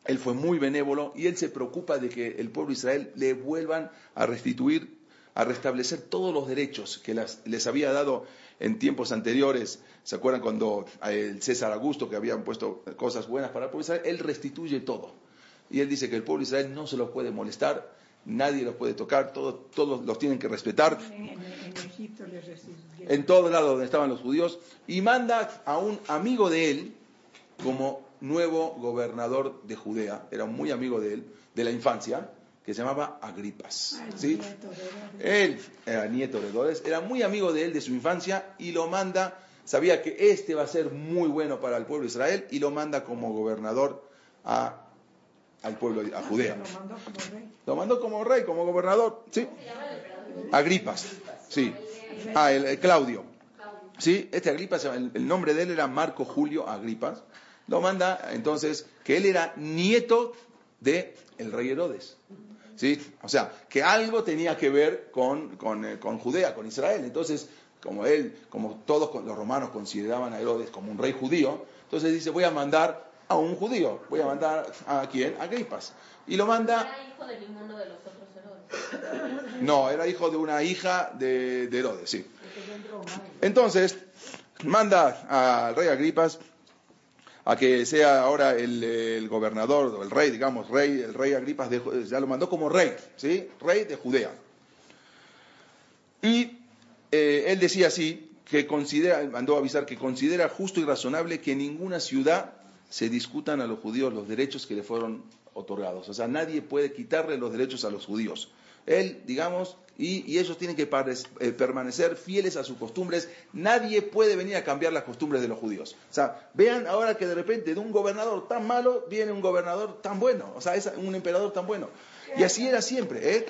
él fue muy benévolo y él se preocupa de que el pueblo de Israel le vuelvan a restituir, a restablecer todos los derechos que les había dado en tiempos anteriores. ¿Se acuerdan cuando el César Augusto, que habían puesto cosas buenas para el pueblo de Israel? Él restituye todo. Y él dice que el pueblo de Israel no se los puede molestar, nadie los puede tocar, todos, todos los tienen que respetar En, en- en Egipto les recibieron. en todo lado donde estaban los judíos y manda a un amigo de él como nuevo gobernador de Judea, era muy amigo de él, de la infancia, que se llamaba Agripas. Al ¿sí? Él era nieto de Herodes, era muy amigo de él de su infancia y lo manda, sabía que este va a ser muy bueno para el pueblo de Israel y lo manda como gobernador a, al pueblo, a Judea. Lo mandó como rey. Como gobernador, ¿sí? Agripas, sí. Ah, el, el Claudio. Sí, este Agripas, el, el nombre de él era Marco Julio Agripas. Lo manda entonces que él era nieto de el rey Herodes. ¿Sí? O sea, que algo tenía que ver con, con, eh, con Judea, con Israel. Entonces, como él, como todos los romanos consideraban a Herodes como un rey judío, entonces dice, voy a mandar a un judío. Voy a mandar a quién? A Agripas. Y lo manda Era hijo de ninguno de los otros Herodes. no, era hijo de una hija de, de Herodes, sí. Entonces, manda al rey Agripas a que sea ahora el, el gobernador, o el rey, digamos, rey, el rey Agripas, de ya lo mandó como rey, ¿sí? Rey de Judea. Y eh, él decía así, que considera, mandó avisar que considera justo y razonable que ninguna ciudad se discutan a los judíos los derechos que le fueron otorgados. O sea, nadie puede quitarle los derechos a los judíos. Él, digamos, y, ellos tienen que eh, permanecer fieles a sus costumbres. Nadie puede venir a cambiar las costumbres de los judíos. O sea, vean ahora que de repente de un gobernador tan malo viene un gobernador tan bueno. O sea, un emperador tan bueno. Y así era siempre, ¿eh?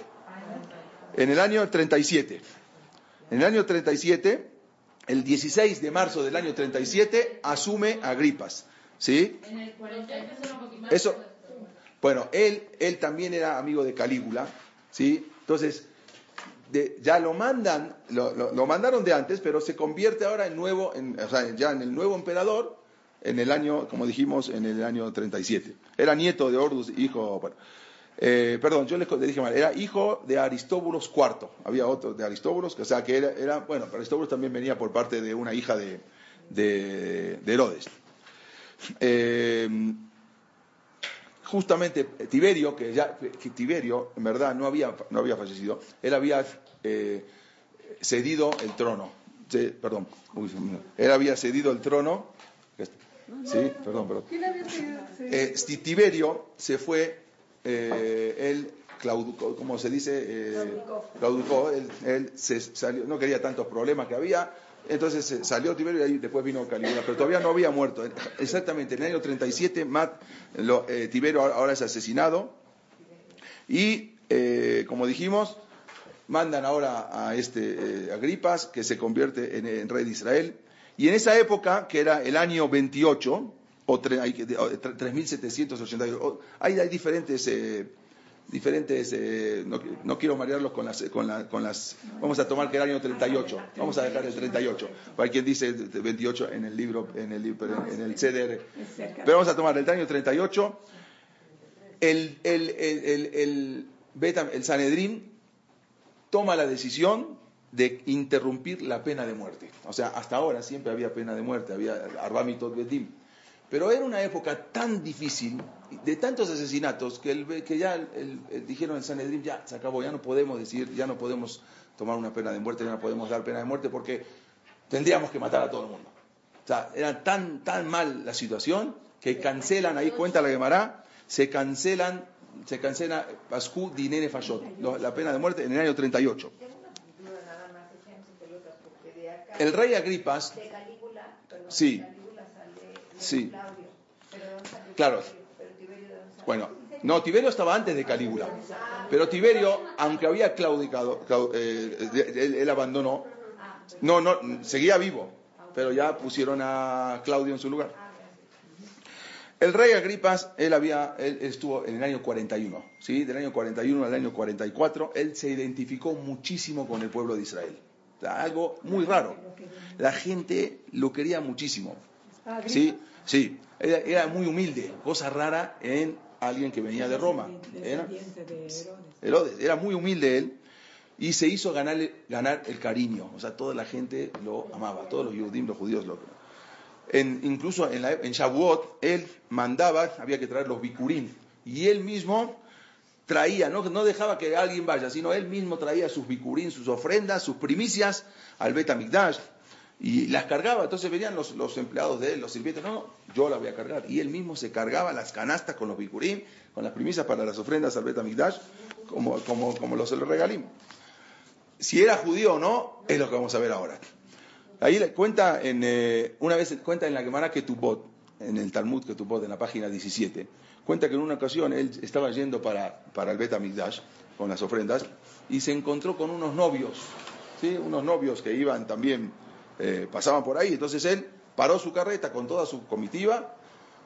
En el año 37. En el año 37, el 16 de marzo del año 37, asume Agripas. ¿Sí? En el 40 Eso, bueno, él, él también era amigo de Calígula, ¿sí? Entonces, de- ya lo mandan, lo, lo- lo mandaron de antes, pero se convierte ahora en nuevo, en- o sea, ya en el nuevo emperador, en el año, como dijimos, en el año 37. Era nieto de Ordus, hijo, bueno, eh, perdón, yo les, dije mal, era hijo de Aristóbulos IV, había otro de Aristóbulos, que, o sea, que era, era- bueno, pero Aristóbulos también venía por parte de una hija de, de- de Herodes. Eh, justamente Tiberio, que ya que Tiberio en verdad no había, no había fallecido, él había eh, cedido el trono. Sí, perdón, uy, él había cedido el trono. Sí, perdón. Eh, si Tiberio se fue, eh, él claudicó, como se dice, claudicó, él, él se salió, no quería tantos problemas que había, entonces eh, salió Tiberio y ahí después vino Calígula, pero todavía no había muerto. Exactamente, en el año 37 Mat, lo- eh, Tiberio ahora- es asesinado y, eh, como dijimos, mandan ahora a este Agripas, que se convierte en, rey de Israel. Y en esa época, que era el año 28, o, tre- hay que- o, tre- 3788, o- hay, hay diferentes, diferentes eh, no, no quiero marearlos con las, con, la- con las, vamos a tomar que el año 38, vamos a dejar el 38, hay quien dice 28 en el libro, en el, en el CDR, pero vamos a tomar el año 38, el, el, el, el Sanedrín toma la decisión de interrumpir la pena de muerte. O sea, hasta ahora siempre había pena de muerte, había arbamitot bedim. Pero era una época tan difícil, de tantos asesinatos, que, el, que ya el- el- dijeron en Sanedrín, ya se acabó, ya no podemos decir, ya no podemos tomar una pena de muerte, ya no podemos dar pena de muerte porque tendríamos que matar a todo el mundo. O sea, era tan, tan mal la situación que cancelan, ahí cuenta la Gemara, se cancelan, se cancela Pascu Dinene Fayot, la pena de muerte en el año 38. Tengo una duda nada más, echándose pelotas, porque de acá, El rey Agripas, Sí. de Calígula sale de Sí. Claudio, pero ¿de dónde salió Claro. Bueno, no, Tiberio estaba antes de Calígula, pero Tiberio, aunque había claudicado, clau- eh, él, él abandonó, no, no, seguía vivo, pero ya pusieron a Claudio en su lugar. El rey Agripas, él, había, él estuvo en el año 41, ¿sí? del año 41 al año 44, él se identificó muchísimo con el pueblo de Israel. O sea, algo muy raro. La gente lo quería muchísimo. Sí, sí, era, era muy humilde, cosa rara en alguien que venía de Roma. Era, Herodes. Era muy humilde él y se hizo ganar, ganar el cariño. O sea, toda la gente lo amaba, todos los judíos, los judíos lo en, incluso en, la, en Shavuot, él mandaba, había que traer los bikurim, y él mismo traía, no, no dejaba que alguien vaya, sino él mismo traía sus bikurim, sus ofrendas, sus primicias al Bet HaMikdash, y las cargaba. Entonces venían los, los empleados de él, los sirvientes, no, no, yo la voy a cargar. Y él mismo se cargaba las canastas con los bikurim, con las primicias para las ofrendas al Bet HaMikdash, como, como, como los regalim. Si era judío o no, es lo que vamos a ver ahora. Ahí le cuenta en, eh, una vez cuenta en la Gemara Ketubot, en el Talmud Ketubot, en la página 17, cuenta que en una ocasión él estaba yendo para, para el Bet HaMikdash con las ofrendas y se encontró con unos novios, ¿sí? unos novios que iban también, eh, pasaban por ahí. Entonces él paró su carreta con toda su comitiva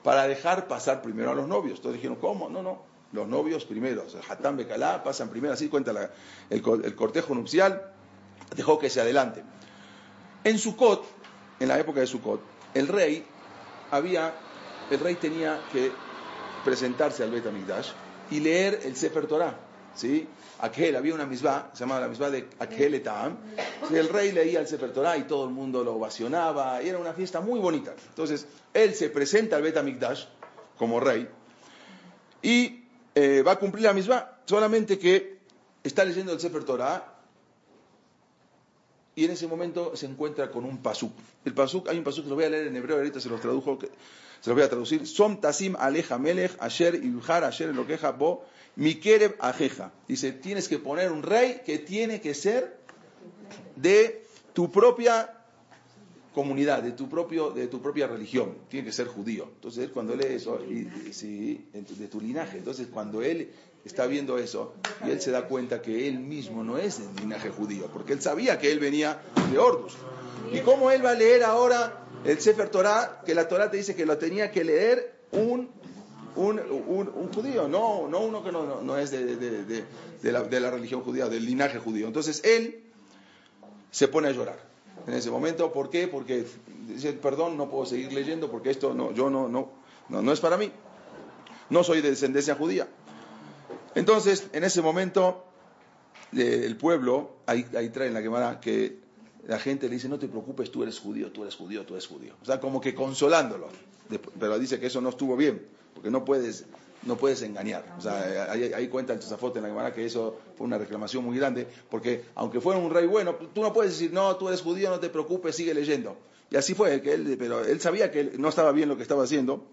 para dejar pasar primero a los novios. Entonces dijeron, ¿cómo? No, no, los novios primero. El Hatán Bekalá pasan primero, así cuenta el, co- el cortejo nupcial, dejó que se adelante. En Sukkot, en la época de Sukkot, el rey había, el rey tenía que presentarse al Bet HaMikdash y leer el Sefer Torah, ¿sí? Aquel, había una misbah, se llamaba la misbah de Aquel Etam, el rey leía el Sefer Torah y todo el mundo lo ovacionaba, y era una fiesta muy bonita. Entonces, él se presenta al Bet HaMikdash como rey y eh, va a cumplir la misbah, solamente que está leyendo el Sefer Torah y en ese momento se encuentra con un pasuk. El pasuk, hay un pasuk que lo voy a leer en hebreo, ahorita se los tradujo, que- se los voy a traducir. Som tasim aleja melech, asher ibhar, asher elokeja bo, mikereb ajeja. Dice, tienes que poner un rey que tiene que ser de tu propia comunidad, de tu propio, de tu propia religión, tiene que ser judío. Entonces, cuando eso, sí, en tu- de tu linaje, entonces cuando él está viendo eso, y él se da cuenta que él mismo no es del linaje judío, porque él sabía que él venía de Ordus. ¿Y cómo él va a leer ahora el Sefer Torah, que la Torah te dice que lo tenía que leer un, un, un- judío, no, no uno que no, no- no es de, de- de- la, religión judía, del linaje judío? Entonces él se pone a llorar en ese momento. ¿Por qué? Porque dice, perdón, no puedo seguir leyendo porque esto no, yo no, no, no, no es para mí. No soy de descendencia judía. Entonces, en ese momento, eh, el pueblo, ahí, ahí trae la quemada que la gente le dice, no te preocupes, tú eres judío, tú eres judío, tú eres judío. O sea, como que consolándolo. Pero dice que eso no estuvo bien, porque no puedes, no puedes engañar. O sea, ahí, ahí cuenta el Tosafot en la Gemara que eso fue una reclamación muy grande, porque aunque fuera un rey bueno, tú no puedes decir, no, tú eres judío, no te preocupes, sigue leyendo. Y así fue, que él, pero él sabía que él no estaba bien lo que estaba haciendo.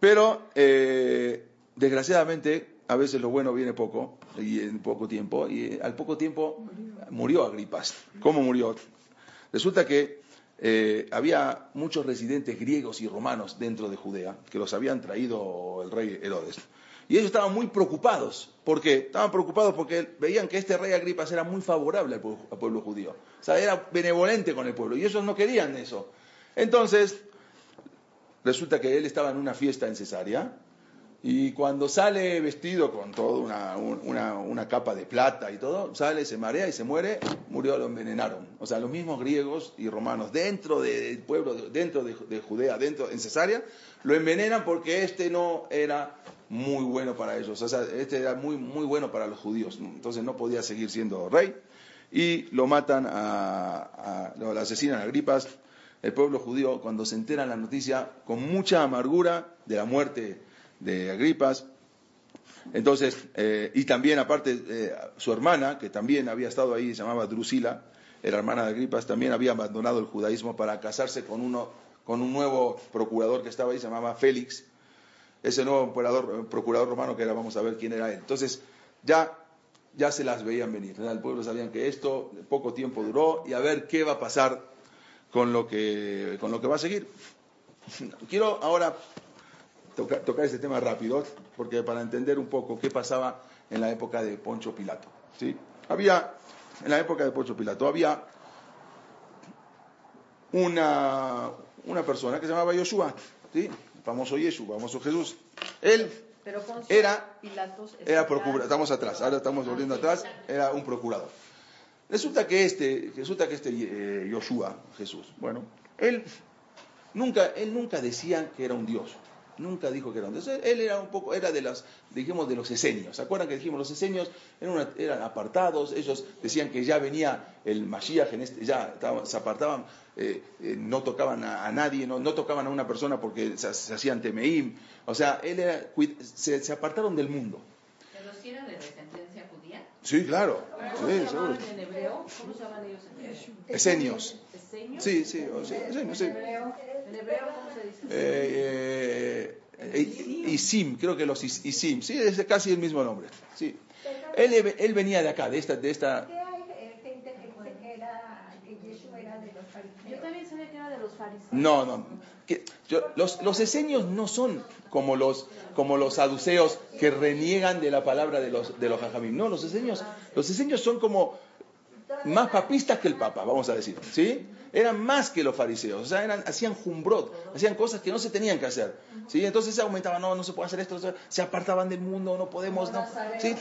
Pero, eh, desgraciadamente, a veces lo bueno viene poco, y en poco tiempo, y eh, al poco tiempo murió Agripas. ¿Cómo murió? Resulta que eh, había muchos residentes griegos y romanos dentro de Judea, que los habían traído el rey Herodes. Y ellos estaban muy preocupados. ¿Por qué? Estaban preocupados porque veían que este rey Agripas era muy favorable al pueblo, al pueblo judío. O sea, era benevolente con el pueblo. Y ellos no querían eso. Entonces, resulta que él estaba en una fiesta en Cesarea y cuando sale vestido con toda una, un- una- una capa de plata y todo, sale, se marea y se muere, murió, lo envenenaron. O sea, los mismos griegos y romanos dentro del pueblo, dentro de, de Judea, dentro en Cesarea, lo envenenan porque este no era muy bueno para ellos. O sea, este era muy, muy bueno para los judíos. Entonces no podía seguir siendo rey y lo matan a, a- lo asesinan a Agripas. El pueblo judío, cuando se entera la noticia, con mucha amargura de la muerte de Agripas, entonces, eh, y también aparte eh, su hermana, que también había estado ahí, se llamaba Drusila, era hermana de Agripas, también había abandonado el judaísmo para casarse con, uno, con un nuevo procurador que estaba ahí, se llamaba Félix, ese nuevo procurador, procurador romano que era, vamos a ver quién era él. Entonces, ya, ya se las veían venir, el pueblo sabían que esto poco tiempo duró y a ver qué va a pasar con lo que, con lo que va a seguir. Quiero ahora tocar, tocar este tema rápido, porque para entender un poco qué pasaba en la época de Poncho Pilato. ¿sí? Había, en la época de Poncho Pilato, había una, una persona que se llamaba Yoshua, ¿sí? el famoso Yeshua, famoso Jesús. Él Pero Poncio Era- Pilatos era procurador, estamos atrás, ahora estamos volviendo atrás, era un procurador. Resulta que este, resulta que este eh, Yoshua, Jesús, bueno, él nunca, él nunca decía que era un dios, nunca dijo que era un dios. Él era un poco, era de las, dijimos, de los esenios. ¿Se acuerdan que dijimos los esenios eran, apartados? Ellos decían que ya venía el Mashiach, en este, ya se apartaban, eh, eh, no tocaban a, nadie, no, no tocaban a una persona porque se, hacían temeim. O sea, él era, se, se apartaron del mundo. ¿Pero era? Sí, claro. ¿Cómo Sí, seguro. en hebreo? ¿Cómo se llaman ellos en hebreo? Esenios. ¿Esenios? Sí, sí, o- sí, esenios, sí. En hebreo, en hebreo ¿cómo se dice? Eh, eh, eh, Isim, creo que los Is- Isim, sí, es casi el mismo nombre. Sí. Él, él venía de acá, de esta, de esta. ¿Qué hay gente que dice que, era, que Yeshua era de los Yo también sabía que era de los fariseos. No, no. que- yo- los, los esenios no son como los, como los saduceos que reniegan de la palabra de los, de los jajamim. No, los esenios, los esenios son como más papistas que el papa, vamos a decir. ¿Sí? Eran más que los fariseos. O sea, eran, hacían jumbrot, hacían cosas que no se tenían que hacer. ¿Sí? Entonces se aumentaba, no, no se puede hacer esto, se apartaban del mundo, no podemos. No, ¿sí?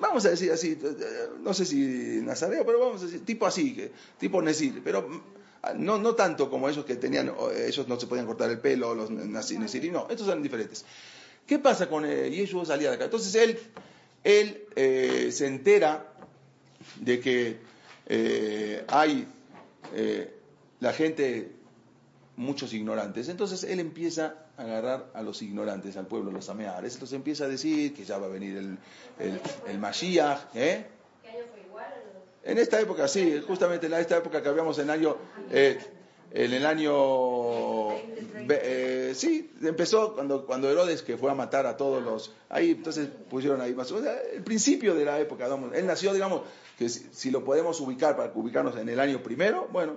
Vamos a decir así, eh, no sé si nazareo, pero vamos a decir, tipo así, tipo Nesir, pero no, no tanto como esos que tenían, ellos no se podían cortar el pelo, los Nesirim, no, estos eran diferentes. ¿Qué pasa con eh, Yeshua salía de acá? Entonces él, él eh, se entera de que eh, hay eh, la gente, muchos ignorantes. Entonces él empieza a agarrar a los ignorantes, al pueblo, los ameares. Entonces empieza a decir que ya va a venir el, el, el Mashiach. ¿eh? ¿Qué año fue igual? En esta época, sí, justamente en esta época que habíamos en el año, eh, en el año, eh, sí, empezó cuando, cuando Herodes que fue a matar a todos los, ahí entonces pusieron ahí más, el principio de la época, digamos, él nació, digamos, que si, lo podemos ubicar para ubicarnos en el año primero, bueno,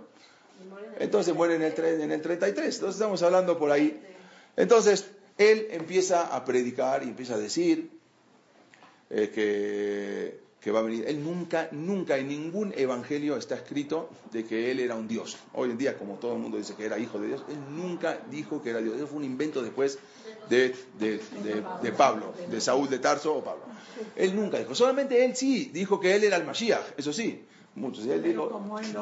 entonces muere en el, tre- en el 33, entonces estamos hablando por ahí. Entonces, él empieza a predicar y empieza a decir eh, que, que va a venir. Él nunca, nunca en ningún evangelio está escrito de que él era un Dios. Hoy en día, como todo el mundo dice que era hijo de Dios, él nunca dijo que era Dios. Eso fue un invento después de, de, de- de Pablo, de Saúl de Tarso o Pablo. Él nunca dijo. Solamente él sí dijo que él era el Mashiach, eso sí. Muchos. Él dijo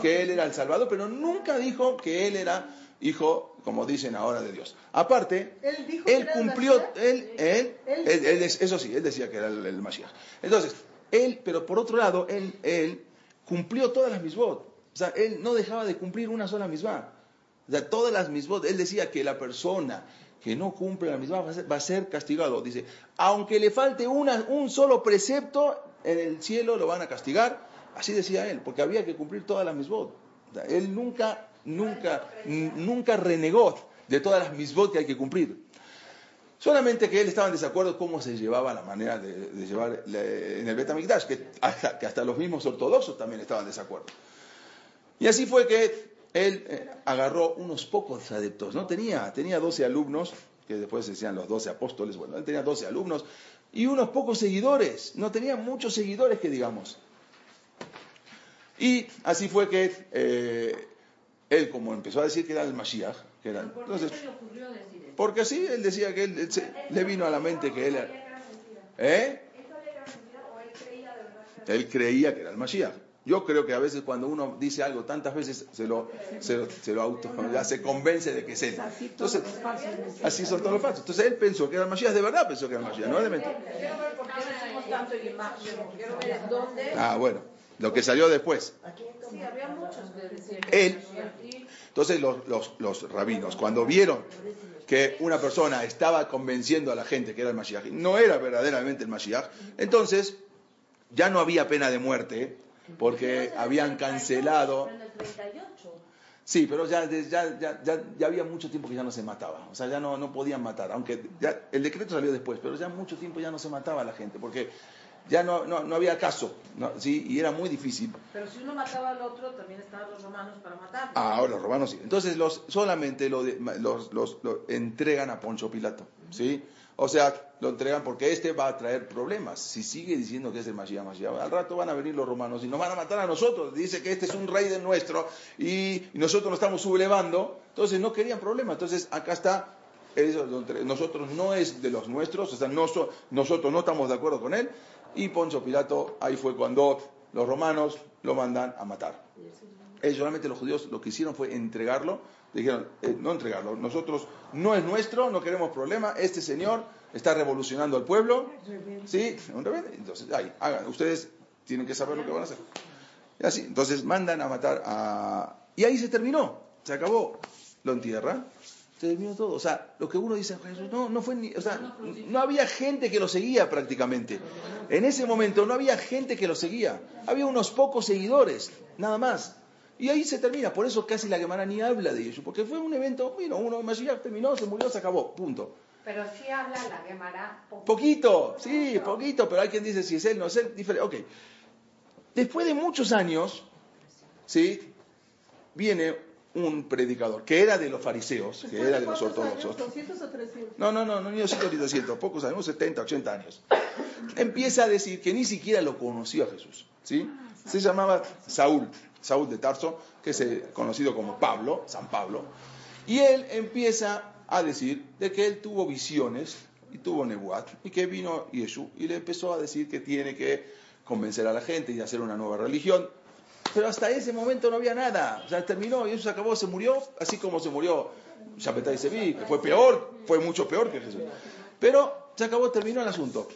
que él era el Salvador, pero nunca dijo que él era hijo, como dicen ahora, de Dios. Aparte, Él dijo cumplió, él, él, Él- él- él es- eso sí, él decía que era el, el Mashiach. Entonces, él, pero por otro lado, él, cumplió todas las misbot. O sea, él no dejaba de cumplir una sola misbah. O sea, todas las misbot. Él decía que la persona que no cumple la misbah va a ser, va a ser castigado. Dice, aunque le falte una, un solo precepto, en el cielo lo van a castigar. Así decía él, porque había que cumplir todas las misbot. O él nunca, nunca, nunca renegó de todas las misbot que hay que cumplir. Solamente que él estaba en desacuerdo cómo se llevaba la manera de, llevar en el Betamigdash, que hasta, que hasta los mismos ortodoxos también estaban en desacuerdo. Y así fue que él eh, agarró unos pocos adeptos, ¿no? Tenía, tenía 12 alumnos, que después se decían los 12 apóstoles, bueno, él tenía 12 alumnos, y unos pocos seguidores, no tenía muchos seguidores que digamos. Y así fue que eh, él, como empezó a decir que era el Mashiach, que era, ¿Por qué entonces, se le ocurrió decir eso? porque sí, él decía que él, él se- le vino a la mente que él era... ¿Eh? Él creía que era el Mashiach. Yo creo que a veces cuando uno dice algo tantas veces se lo, se lo, se lo auto, ya se convence de que es él. Entonces, así son todos los falsos. Entonces él pensó que era el Mashiach, de verdad pensó que era el Mashiach, no ver dónde. Ah, bueno, lo que salió después. Sí, había muchos que decían. Él, entonces los, los, los rabinos, cuando vieron que una persona estaba convenciendo a la gente que era el Mashiach, y no era verdaderamente el Mashiach, entonces ya no había pena de muerte, porque habían cancelado... en el 38. Sí, pero ya, ya, ya, ya había mucho tiempo que ya no se mataba, o sea, ya no, no podían matar, aunque ya, el decreto salió después, pero ya mucho tiempo ya no se mataba a la gente, porque ya no, no, no había caso, ¿no? ¿sí? y era muy difícil. Pero si uno mataba al otro, también estaban los romanos para matarlo. Ah, ahora los romanos sí. Entonces los, solamente lo, de- los, los- lo entregan a Poncho Pilato, ¿sí? O sea, lo entregan porque este va a traer problemas. Si sigue diciendo que es el Mashiach, Mashiach, al rato van a venir los romanos y nos van a matar a nosotros. Dice que este es un rey de nuestro y, nosotros lo estamos sublevando. Entonces no querían problemas. Entonces acá está, nosotros no es de los nuestros, o sea, no so- nosotros no estamos de acuerdo con él. Y Poncho Pilato, ahí fue cuando los romanos lo mandan a matar. Ellos solamente los judíos lo que hicieron fue entregarlo. Dijeron, eh, no entregarlo, nosotros no es nuestro, no queremos problema, este señor está revolucionando al pueblo. ¿Sí? Un rebelde. Entonces, ahí, hagan, ustedes tienen que saber lo que van a hacer. Y así, entonces mandan a matar a... Y ahí se terminó, se acabó. Lo entierra, terminó todo. O sea, lo que uno dice, no, no fue ni... O sea, no había gente que lo seguía prácticamente. En ese momento no había gente que lo seguía. Había unos pocos seguidores, nada más. Y ahí se termina. Por eso casi la Gemara ni habla de ello. Porque fue un evento, bueno, uno Mashiach terminó, se murió, se acabó. Punto. Pero sí habla la Gemara. Poquito, sí, poquito, pero hay quien dice si es él, no es él, diferente. Ok. Después de muchos años, ¿sí? Viene un predicador que era de los fariseos, que era de los ortodoxos. ¿200 o 300? No, no, no, no, ni 200 ni 300, pocos años, 70, 80 años. Empieza a decir que ni siquiera lo conoció a Jesús, ¿sí? Se llamaba Saúl, Saúl de Tarso, que es conocido como Pablo, San Pablo, y él empieza a decir de que él tuvo visiones y tuvo Nebuat, y que vino Yeshua y le empezó a decir que tiene que convencer a la gente y hacer una nueva religión. Pero hasta ese momento no había nada. O sea, terminó y eso se acabó, se murió, así como se murió Shapetai Sevi, que fue peor, fue mucho peor que Jesús. Pero se acabó, terminó el asunto.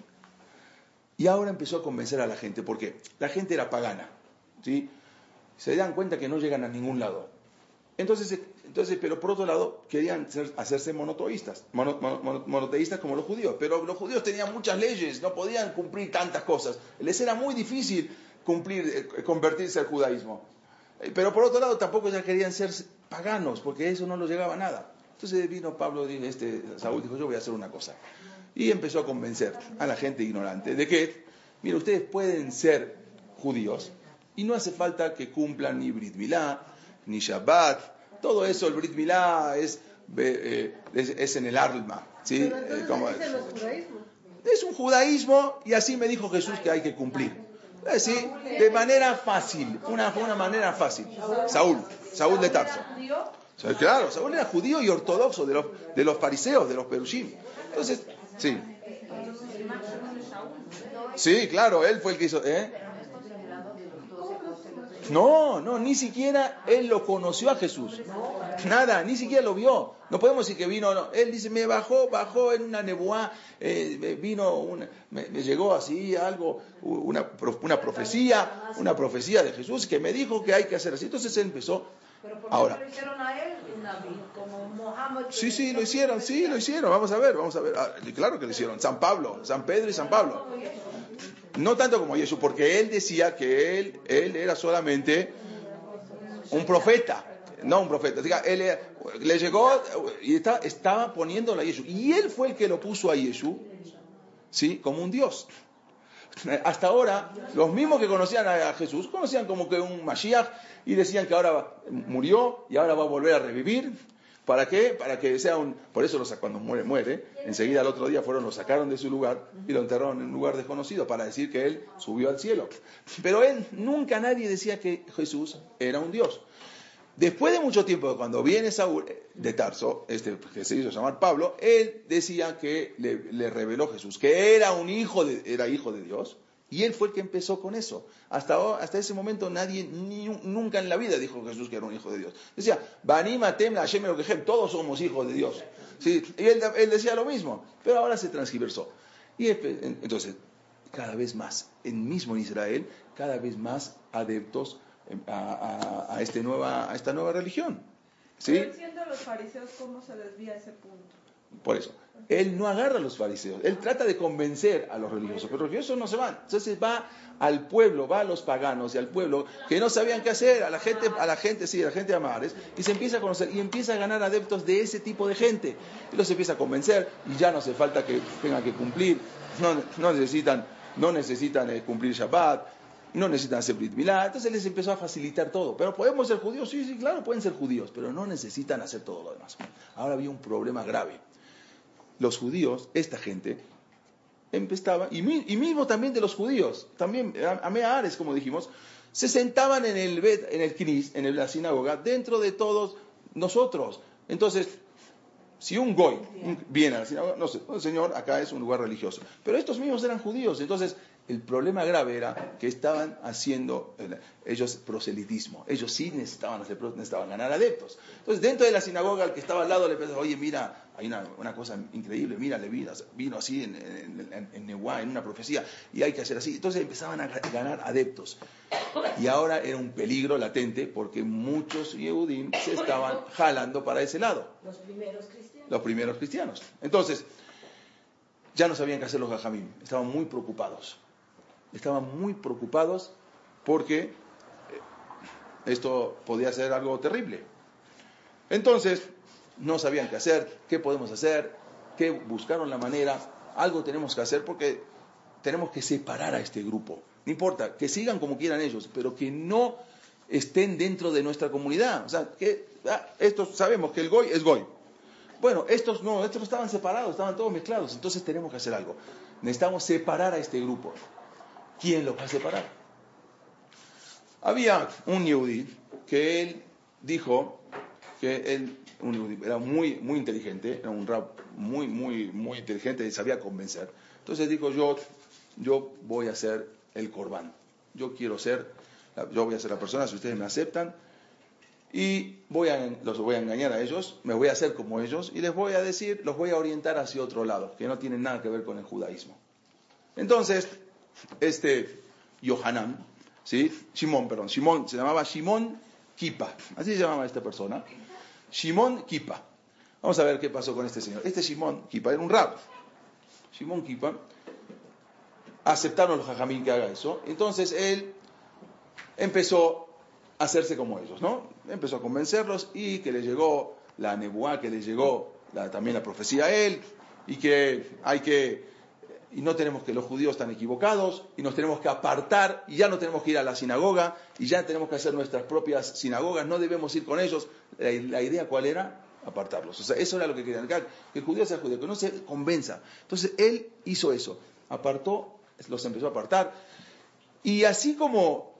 Y ahora empezó a convencer a la gente, porque la gente era pagana, ¿sí? Se dan cuenta que no llegan a ningún lado. Entonces, entonces pero por otro lado, querían hacerse monoteístas, mono- mono- monoteístas como los judíos. Pero los judíos tenían muchas leyes, no podían cumplir tantas cosas. Les era muy difícil cumplir, eh, convertirse al judaísmo. Eh, Pero por otro lado tampoco ya querían ser paganos, porque eso no los llegaba a nada. Entonces vino Pablo, este, Saúl dijo, yo voy a hacer una cosa. Y empezó a convencer a la gente ignorante de que, mira, ustedes pueden ser judíos y no hace falta que cumplan ni Brit Milá, ni Shabbat, todo eso, el Brit Milá es, eh, es, es en el alma. ¿sí? Pero Eh, como- judaísmos. es un judaísmo y así me dijo Jesús que hay que cumplir. Así, de manera fácil, una, una manera fácil. Saúl, Saúl de Tarso. Claro, Saúl era judío y ortodoxo de los, de los fariseos, de los perushim. Entonces, sí. Sí, claro, él fue el que hizo. ¿eh? No, no, ni siquiera él lo conoció a Jesús. Nada, ni siquiera lo vio. No podemos decir que vino, no. Él dice, me bajó, bajó en una nebuá, eh, me vino, una- me, me llegó así algo, una, pro- una profecía, una profecía de Jesús que me dijo que hay que hacer así. Entonces él empezó. Pero ¿por qué Ahora. no lo hicieron a él, Naví? Como Mohammed. Sí, sí, lo hicieron, sí, lo hicieron. Vamos a ver, vamos a ver. Ah, claro que lo hicieron. San Pablo, San Pedro y San Pablo. No tanto como Jesús, porque él decía que él, él era solamente un profeta, no un profeta. Diga, él le llegó y está- estaba poniéndolo a Jesús. Y él fue el que lo puso a Jesús, ¿sí? Como un Dios. Hasta ahora, los mismos que conocían a Jesús, conocían como que un Mashiach y decían que ahora murió y ahora va a volver a revivir. ¿Para qué? Para que sea un... Por eso cuando muere, muere, enseguida al otro día fueron, lo sacaron de su lugar y lo enterraron en un lugar desconocido para decir que él subió al cielo. Pero él, nunca nadie decía que Jesús era un Dios. Después de mucho tiempo, cuando viene Saúl eh, de Tarso, este que se hizo llamar Pablo, él decía que le, le reveló Jesús, que era un hijo de, era hijo de Dios, y él fue el que empezó con eso. Hasta, hasta ese momento nadie, ni- nunca en la vida dijo Jesús que era un hijo de Dios. Decía, Banima tem la Hashem Elokejem", todos somos hijos de Dios. Sí, y él, él decía lo mismo, pero ahora se transgiversó. Y entonces, cada vez más, en mismo Israel, cada vez más adeptos eh, a, a- a este nueva, a esta nueva religión. ¿Sí? Pero siendo los fariseos, ¿cómo se desvía ese punto? Por eso. Él no agarra a los fariseos, él trata de convencer a los religiosos, pero los religiosos no se van. Entonces va al pueblo, va a los paganos y al pueblo que no sabían qué hacer, a la gente, a la gente, sí, a la gente de Amares, y se empieza a conocer y empieza a ganar adeptos de ese tipo de gente. Y los empieza a convencer y ya no hace falta que tengan que cumplir, no, no necesitan, no necesitan eh, cumplir Shabbat, no necesitan hacer Brit Milá, entonces les empezó a facilitar todo. Pero podemos ser judíos, sí, sí, claro, pueden ser judíos, pero no necesitan hacer todo lo demás. Ahora había un problema grave los judíos, esta gente, empezaba, y, mi- y mismo también de los judíos, también a Ares, como dijimos, se sentaban en el en el Knis, en la sinagoga, dentro de todos nosotros. Entonces, si un goy viene a la sinagoga, no sé, "Oh, señor, acá es un lugar religioso. Pero estos mismos eran judíos, entonces el problema grave era que estaban haciendo eh, ellos proselitismo. Ellos sí necesitaban hacer, necesitaban ganar adeptos. Entonces, dentro de la sinagoga, el que estaba al lado le pensaba, oye, mira, hay una, una cosa increíble, mira, le vino, vino así en, en, en, en Nehuá, en una profecía, y hay que hacer así. Entonces empezaban a ga- ganar adeptos. Y ahora era un peligro latente porque muchos Yehudim se estaban jalando para ese lado Los primeros cristianos. los primeros cristianos. Entonces, ya no sabían qué hacer los gajamim, estaban muy preocupados. Estaban muy preocupados porque eh, esto podía ser algo terrible. Entonces, no sabían qué hacer, qué podemos hacer, qué buscaron la manera, algo tenemos que hacer porque tenemos que separar a este grupo. No importa, que sigan como quieran ellos, pero que no estén dentro de nuestra comunidad. O sea, que ah, estos sabemos que el goy es goy. Bueno, estos no, estos estaban separados, estaban todos mezclados, entonces tenemos que hacer algo. Necesitamos separar a este grupo. ¿Quién los va a separar? Había un Yehudi que él dijo que él un yehudí, era muy, muy inteligente, era un rap muy, muy, muy inteligente y sabía convencer. Entonces dijo, yo, yo voy a ser el corbán. Yo quiero ser, yo voy a ser la persona, si ustedes me aceptan, y voy a, los voy a engañar a ellos, me voy a hacer como ellos y les voy a decir, los voy a orientar hacia otro lado, que no tienen nada que ver con el judaísmo. Entonces, este Yohanan, ¿sí? Simón, perdón, Simón, se llamaba Simón Kipa, así se llamaba esta persona, Simón Kipa. Vamos a ver qué pasó con este señor. Este Simón Kipa era un rab. Simón Kipa, aceptaron los jajamín que haga eso, entonces él empezó a hacerse como ellos, ¿no? Empezó a convencerlos y que le llegó la nebuá, que le llegó también la profecía a él, y que hay que, y no tenemos que los judíos están equivocados, y nos tenemos que apartar, y ya no tenemos que ir a la sinagoga, y ya tenemos que hacer nuestras propias sinagogas, no debemos ir con ellos. La, idea cuál era? Apartarlos. O sea, eso era lo que querían, que el judío sea judío, que no se convenza. Entonces él hizo eso, apartó, los empezó a apartar, y así como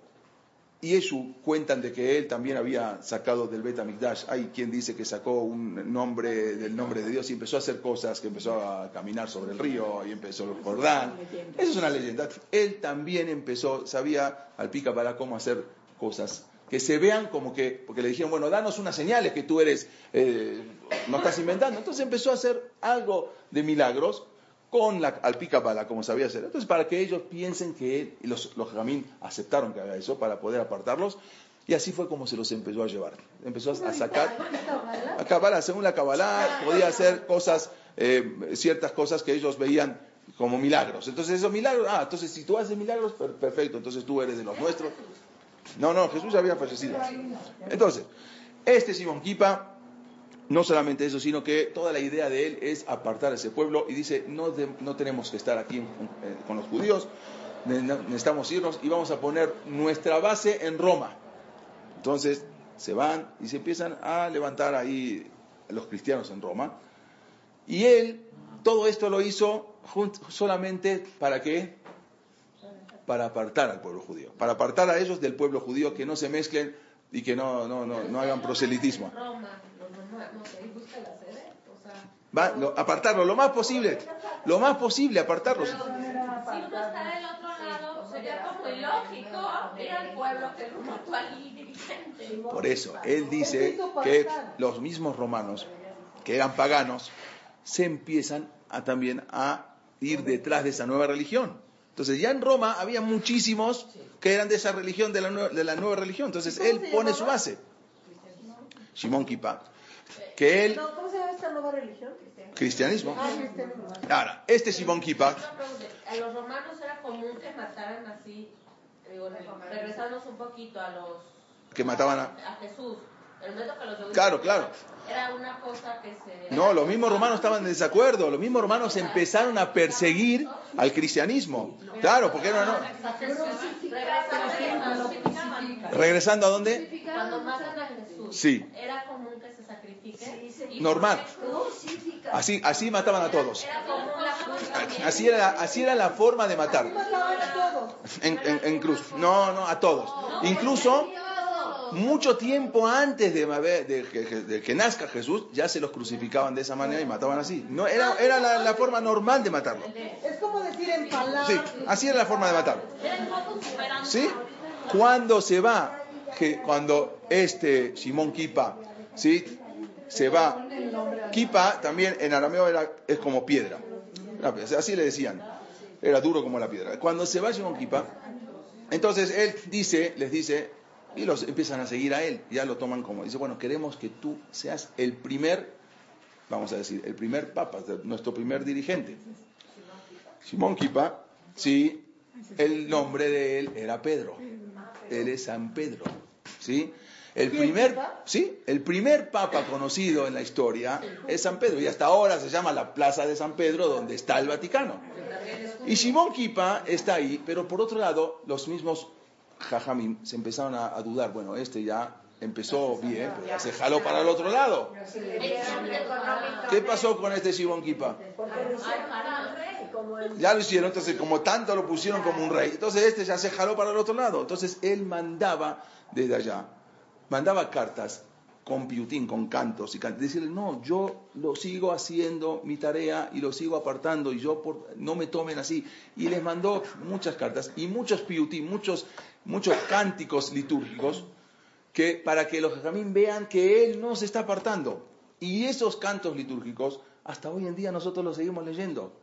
Yeshu cuentan de que él también había sacado del Bet Amikdash. Hay quien dice que sacó un nombre del nombre de Dios y empezó a hacer cosas, que empezó a caminar sobre el río y empezó el Jordán. Eso es una leyenda. Él también empezó, sabía al pica para cómo hacer cosas que se vean como que, porque le dijeron, bueno, danos unas señales que tú eres, eh, no estás inventando. Entonces empezó a hacer algo de milagros con la alpica bala, como sabía hacer. Entonces, para que ellos piensen que él, y los, los jamín aceptaron que haga eso para poder apartarlos, y así fue como se los empezó a llevar. Empezó a sacar. A Kabbalah, según la Kabbalah, podía hacer cosas, eh, ciertas cosas que ellos veían como milagros. Entonces, esos milagros, ah, entonces si tú haces milagros, per- perfecto, entonces tú eres de los nuestros. No, no, Jesús ya había fallecido. Entonces, este Simón Kipa no solamente eso, sino que toda la idea de él es apartar a ese pueblo y dice, no, de- no tenemos que estar aquí eh, con los judíos, ne- necesitamos irnos y vamos a poner nuestra base en Roma. Entonces se van y se empiezan a levantar ahí los cristianos en Roma. Y él todo esto lo hizo solamente para qué? Para apartar al pueblo judío, para apartar a ellos del pueblo judío, que no se mezclen y que no, no, no, no hagan proselitismo. Busca la sede, o sea, Va, lo- apartarlo lo más posible, lo más posible, apartarlos. Si uno está del otro lado, sería como ilógico ir al pueblo que lo mató al dirigente. Por eso, él dice que los mismos romanos, que eran paganos, se empiezan a también a ir detrás de esa nueva religión. Entonces, ya en Roma había muchísimos que eran de esa religión, de la, nue- de la nueva religión. Entonces, él pone su base. Shimon Kipa. Que él, No, ¿Cómo se llama esta nueva religión? cristianismo. Ah, cristianismo. Ahora, este Una pregunta, A los romanos era común que mataran así, digo, regresamos un poquito a los... que mataban a... a Jesús. El momento que los judíos- Claro, claro. Era una cosa que se... No, los mismos romanos estaban en desacuerdo. Los mismos romanos empezaron a perseguir al cristianismo. Claro, porque era los ¿Regresando a dónde? Cuando matan a Jesús, Sí. era común que se sacrifique. Normal. Así, así mataban a todos. Así era, así era la forma de matar. En, en- en cruz. No, no, a todos. Incluso mucho tiempo antes de, que, de que nazca Jesús, ya se los crucificaban de esa manera y mataban así. No, era era la, la forma normal de matarlo. Es como decir empalar. Sí, así era la forma de matarlo. ¿Sí? Cuando se va, que cuando este Simón Kipa, ¿sí? Se va. Kipa también en arameo era, es como piedra. Así le decían. Era duro como la piedra. Cuando se va Simón Kipa, entonces él dice, les dice, y los empiezan a seguir a él. Ya lo toman como, dice, bueno, queremos que tú seas el primer, vamos a decir, el primer papa, nuestro primer dirigente. Simón Kipa, sí, el nombre de él era Pedro. Él es San Pedro, ¿sí? El ¿Quién, primer, sí, el primer papa conocido en la historia es San Pedro y hasta ahora se llama la Plaza de San Pedro donde está el Vaticano. Y Simón Kipa está ahí, pero por otro lado, los mismos Jajamim se empezaron a, a dudar, bueno, este ya empezó bien, pero ya se jaló para el otro lado. ¿Qué pasó con este Simón Kipa? Ya lo hicieron, entonces como tanto lo pusieron como un rey, entonces este ya se jaló para el otro lado. Entonces él mandaba desde allá, mandaba cartas con piutín, con cantos y cantos, decirle, no, yo lo sigo haciendo mi tarea y lo sigo apartando y yo por, no me tomen así. Y les mandó muchas cartas y muchos piutín, muchos, muchos cánticos litúrgicos que para que los jajamín vean que él no se está apartando. Y esos cantos litúrgicos, hasta hoy en día nosotros los seguimos leyendo.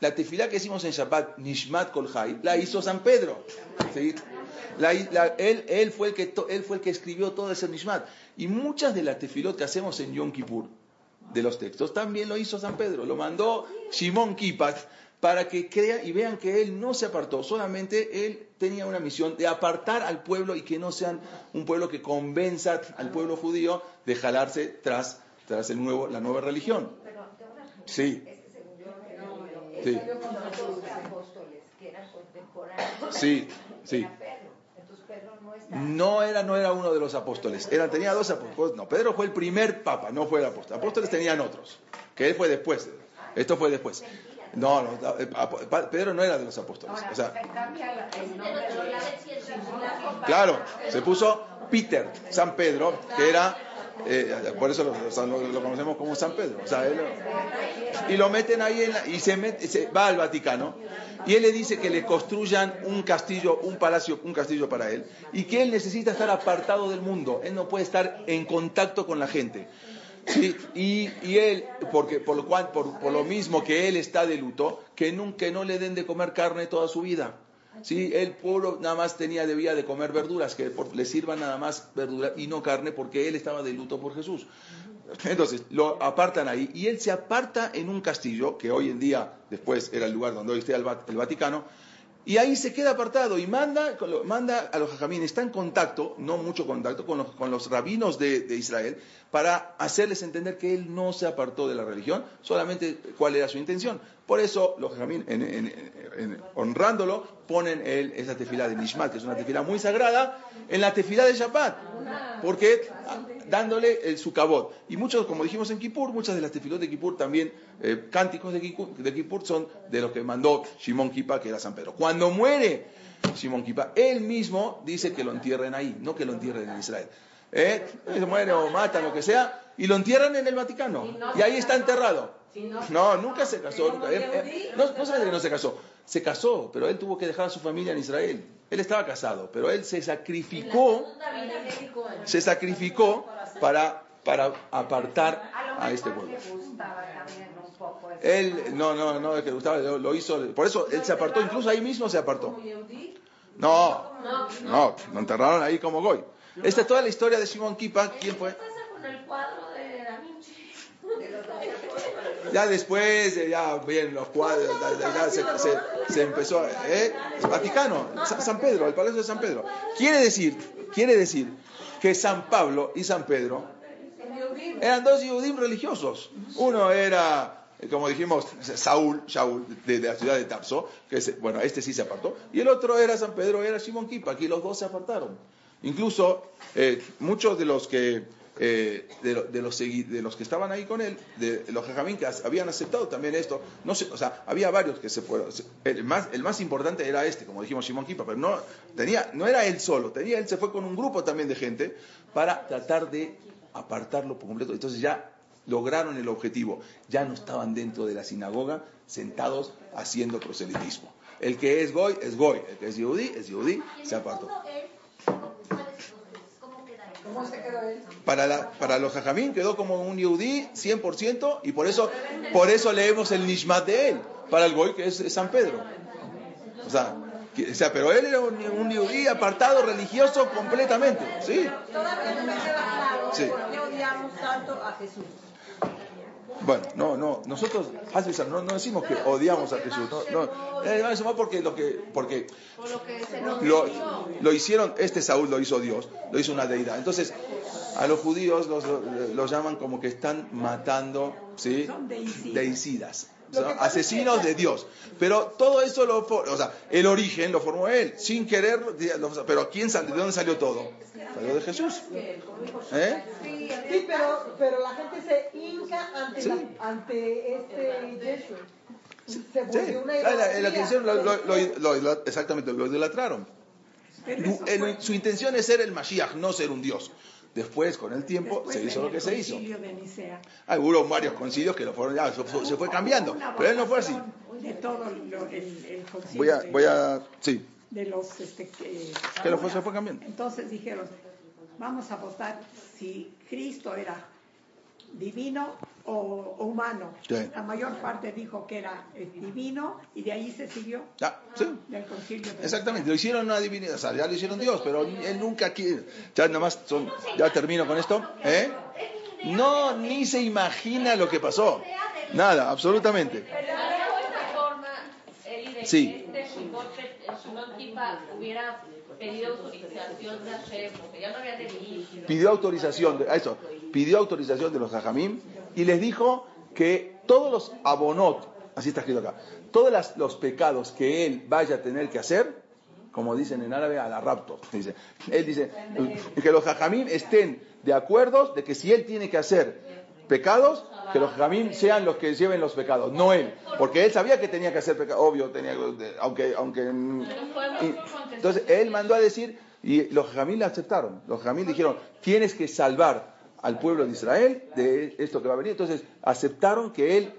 La tefilá que hicimos en Shabbat, Nishmat Kolhai, la hizo San Pedro. ¿sí? La- la- él, él, fue el que, to- él fue el que escribió todo ese Nishmat. Y muchas de las tefilot que hacemos en Yom Kippur, de los textos, también lo hizo San Pedro. Lo mandó Shimon Kipat para que crean y vean que él no se apartó, solamente él tenía una misión de apartar al pueblo y que no sean un pueblo que convenza al pueblo judío de jalarse tras, tras el nuevo, la nueva religión. Sí, es que según yo lo que Sí. sí, no era, no era uno de los apóstoles. Era, tenía dos apóstoles. No, Pedro fue el primer papa, no fue el apóstol. Apóstoles tenían otros, que él fue después. Esto fue después. No, no, eh, Pedro no era de los apóstoles. O sea, claro, se puso Peter, San Pedro, que era, eh, por eso lo, conocemos como San Pedro. O y lo meten ahí y se, va al Vaticano y él le dice que le construyan un castillo, un palacio, un castillo para él y que él necesita estar apartado del mundo, él no puede estar en contacto con la gente. Sí, y, él, porque, por lo mismo que él está de luto, que nunca no le den de comer carne toda su vida. Sí, él puro nada más tenía debía de comer verduras, que por- le sirvan nada más verduras y no carne, porque él estaba de luto por Jesús. Entonces, lo apartan ahí y él se aparta en un castillo, que hoy en día, después era el lugar donde hoy está el, el Vaticano, y ahí se queda apartado y manda, manda a los jajamín, está en contacto, no mucho contacto, con los, con los rabinos de, de Israel, para hacerles entender que él no se apartó de la religión, solamente cuál era su intención. Por eso los jajamín, en- en- en- honrándolo, ponen el, esa tefilá de Nishmat, que es una tefilá muy sagrada, en la tefilá de Shabbat, porque ah, dándole el sucabot. Y muchos, como dijimos en Kippur, muchas de las tefilot de Kippur también, eh, cánticos de Kippur, de Kippur son de los que mandó Shimon Kipa, que era San Pedro. Cuando muere Shimon Kipa, él mismo dice que lo entierren ahí, no que lo entierren en Israel. ¿Eh? Muere o mata, lo que sea, y lo entierran en el Vaticano. Y ahí está enterrado. No, nunca se casó. nunca. Eh, eh, no, no solamente que no se casó, se casó, pero él tuvo que dejar a su familia en Israel. Él estaba casado, pero él se sacrificó se sacrificó para, para apartar A este pueblo. Él, no, no, no, es que le gustaba, lo, lo hizo, por eso él se apartó, incluso ahí mismo se apartó. No, no, lo enterraron ahí como Goy. Esta es toda la historia de Simón Kipa, ¿quién fue? ¿Qué pasa con el cuadro? Ya después, ya bien los cuadros, ya, se, se- se empezó, ¿eh? Vaticano, Sa- San Pedro, el Palacio de San Pedro. Quiere decir, quiere decir que San Pablo y San Pedro eran dos Yehudim religiosos. Uno era, como dijimos, Saúl, Shaul, de, la ciudad de Tapso, que es, bueno, este sí se apartó, y el otro era San Pedro, era Simón Kipa, aquí los dos se apartaron. Incluso eh, muchos de los que eh, de, lo- de los de los que estaban ahí con él, de los jajamín habían aceptado también esto, no sé, o sea, había varios que se fueron. El más, el más importante era este, como dijimos Simón Kipa, pero no tenía, no era él solo, tenía él se fue con un grupo también de gente para tratar de apartarlo por completo. Entonces ya lograron el objetivo, ya no estaban dentro de la sinagoga sentados haciendo proselitismo. El que es goy es goy, el que es yehudí es yehudí, se apartó. ¿Cómo se quedó él? Para, la- para los jajamín quedó como un yehudí 100% y por eso, por eso leemos el nishmat de él. Para el goy que es, es San Pedro. O sea, o sea, pero él era un, un yehudí apartado religioso completamente. ¿sí? Todavía no me queda claro Sí. por qué odiamos tanto a Jesús. Bueno, no, no, nosotros, no, no decimos que odiamos a Jesús, no, no, eh, no, porque lo que, porque lo, lo hicieron, este Saúl lo hizo Dios, lo hizo una deidad. Entonces, a los judíos los, los llaman como que están matando, ¿sí? Deicidas. O sea, asesinos de Dios. Pero todo eso lo, for- o sea, el origen lo formó él, sin querer, lo- pero ¿quién salió? ¿de dónde salió todo? Salió de Jesús. ¿Eh? Sí, pero, pero la gente se hinca ante, Sí. la- ante este Yeshua. Se Sí, volvió una la- la- lo que idolatría. hicieron, lo- lo- lo- lo- exactamente, lo idolatraron. Su intención es ser el Mashiach, no ser un Dios. Después, con el tiempo, después se hizo lo que se hizo. de Nicea. Ah, hubo varios concilios que lo fueron, ya, se fue, se fue cambiando, pero él no fue así. De todo lo- el, el concilio Voy a, voy a, sí, de los este, que, que lo fue, se fue cambiando. Entonces dijeron, vamos a votar si Cristo era divino o, o humano. Sí. La mayor parte dijo que era eh, divino y de ahí se siguió Ah, sí, del concilio. de exactamente, lo hicieron una divinidad, o sea, ya lo hicieron Dios, pero él nunca quiere, ya nomás, son, ya termino con esto, ¿eh? No, ni se imagina lo que pasó, nada, absolutamente. Pero de esta forma, Sí. este hubiera pedido autorización de Hashem, porque ya no había Leví. pidió autorización, de, eso, pidió autorización de los Jajamim y les dijo que todos los abonot, así está escrito acá, todos los pecados que él vaya a tener que hacer, como dicen en árabe, a la rapto, dice. Él dice que los Jajamim estén de acuerdo de que si él tiene que hacer pecados, que los Jajamim sean los que lleven los pecados, no él, porque él sabía que tenía que hacer pecados, obvio, tenía, aunque, aunque, y- entonces él mandó a decir y los Jajamim le aceptaron. Los Jajamim dijeron, tienes que salvar al pueblo de Israel de esto que va a venir. Entonces aceptaron que él,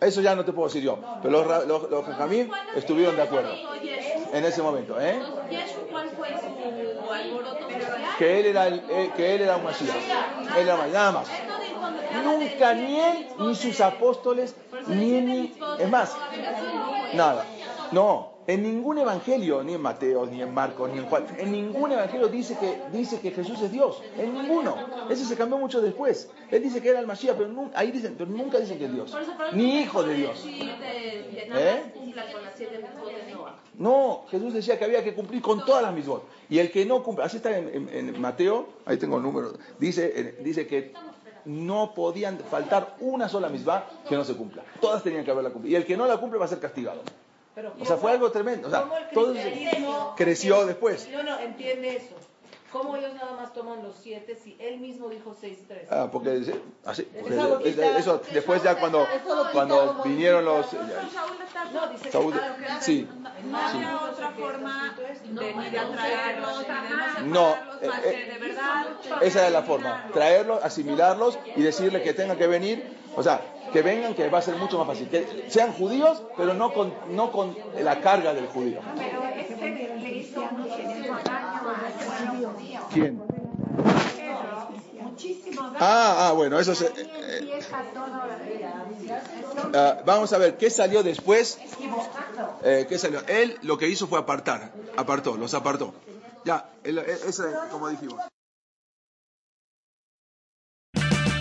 eso ya no te puedo decir yo, pero los, los, los Jajamim estuvieron de acuerdo en ese momento. ¿eh? Yeshu, ¿cuál fue su alboroto social? Que él era, el- eh, que él era un Mashiach. Él era un- nada más. Nunca ni él ni sus apóstoles, ni, ni es más, nada. No, en ningún evangelio, ni en Mateo, ni en Marcos, ni en Juan, en ningún evangelio dice que, dice que Jesús es Dios. En ninguno. Eso se cambió mucho después. Él dice que era el Mashiach, pero nun- ahí dicen, pero nunca dicen que es Dios. Ni hijo de Dios. ¿Eh? No, Jesús decía que había que cumplir con todas las misbot. Y el que no cumple, así está en, en- en Mateo, ahí tengo el número, dice, eh, dice que no podían faltar una sola misbah que no se cumpla. Todas tenían que haberla cumplido. Y el que no la cumple va a ser castigado. O sea, fue algo tremendo. O sea, ¿Cómo el todo creció después. No, no, entiende eso. ¿Cómo ellos nada más toman los siete si él mismo dijo seis tres? Ah, porque dice- así, porque Eso es- después ya cuando, cuando vinieron los... No, dice Saúl- ah, sí, No sí. había otra forma de ni de atraerlos, ni de No, no eh, de verdad. Esa era la forma, traerlos, asimilarlos y decirles que tengan que venir, o sea, que vengan, que va a ser mucho más fácil, que sean judíos, pero no con, no con la carga del judío. ¿Quién? Muchísimo daño. Ah, ah, bueno, eso es... eh, eh, ah, vamos a ver, ¿qué salió después? Eh, ¿Qué salió? Él lo que hizo fue apartar, apartó, los apartó. Ya, él- él- eso es como dijimos.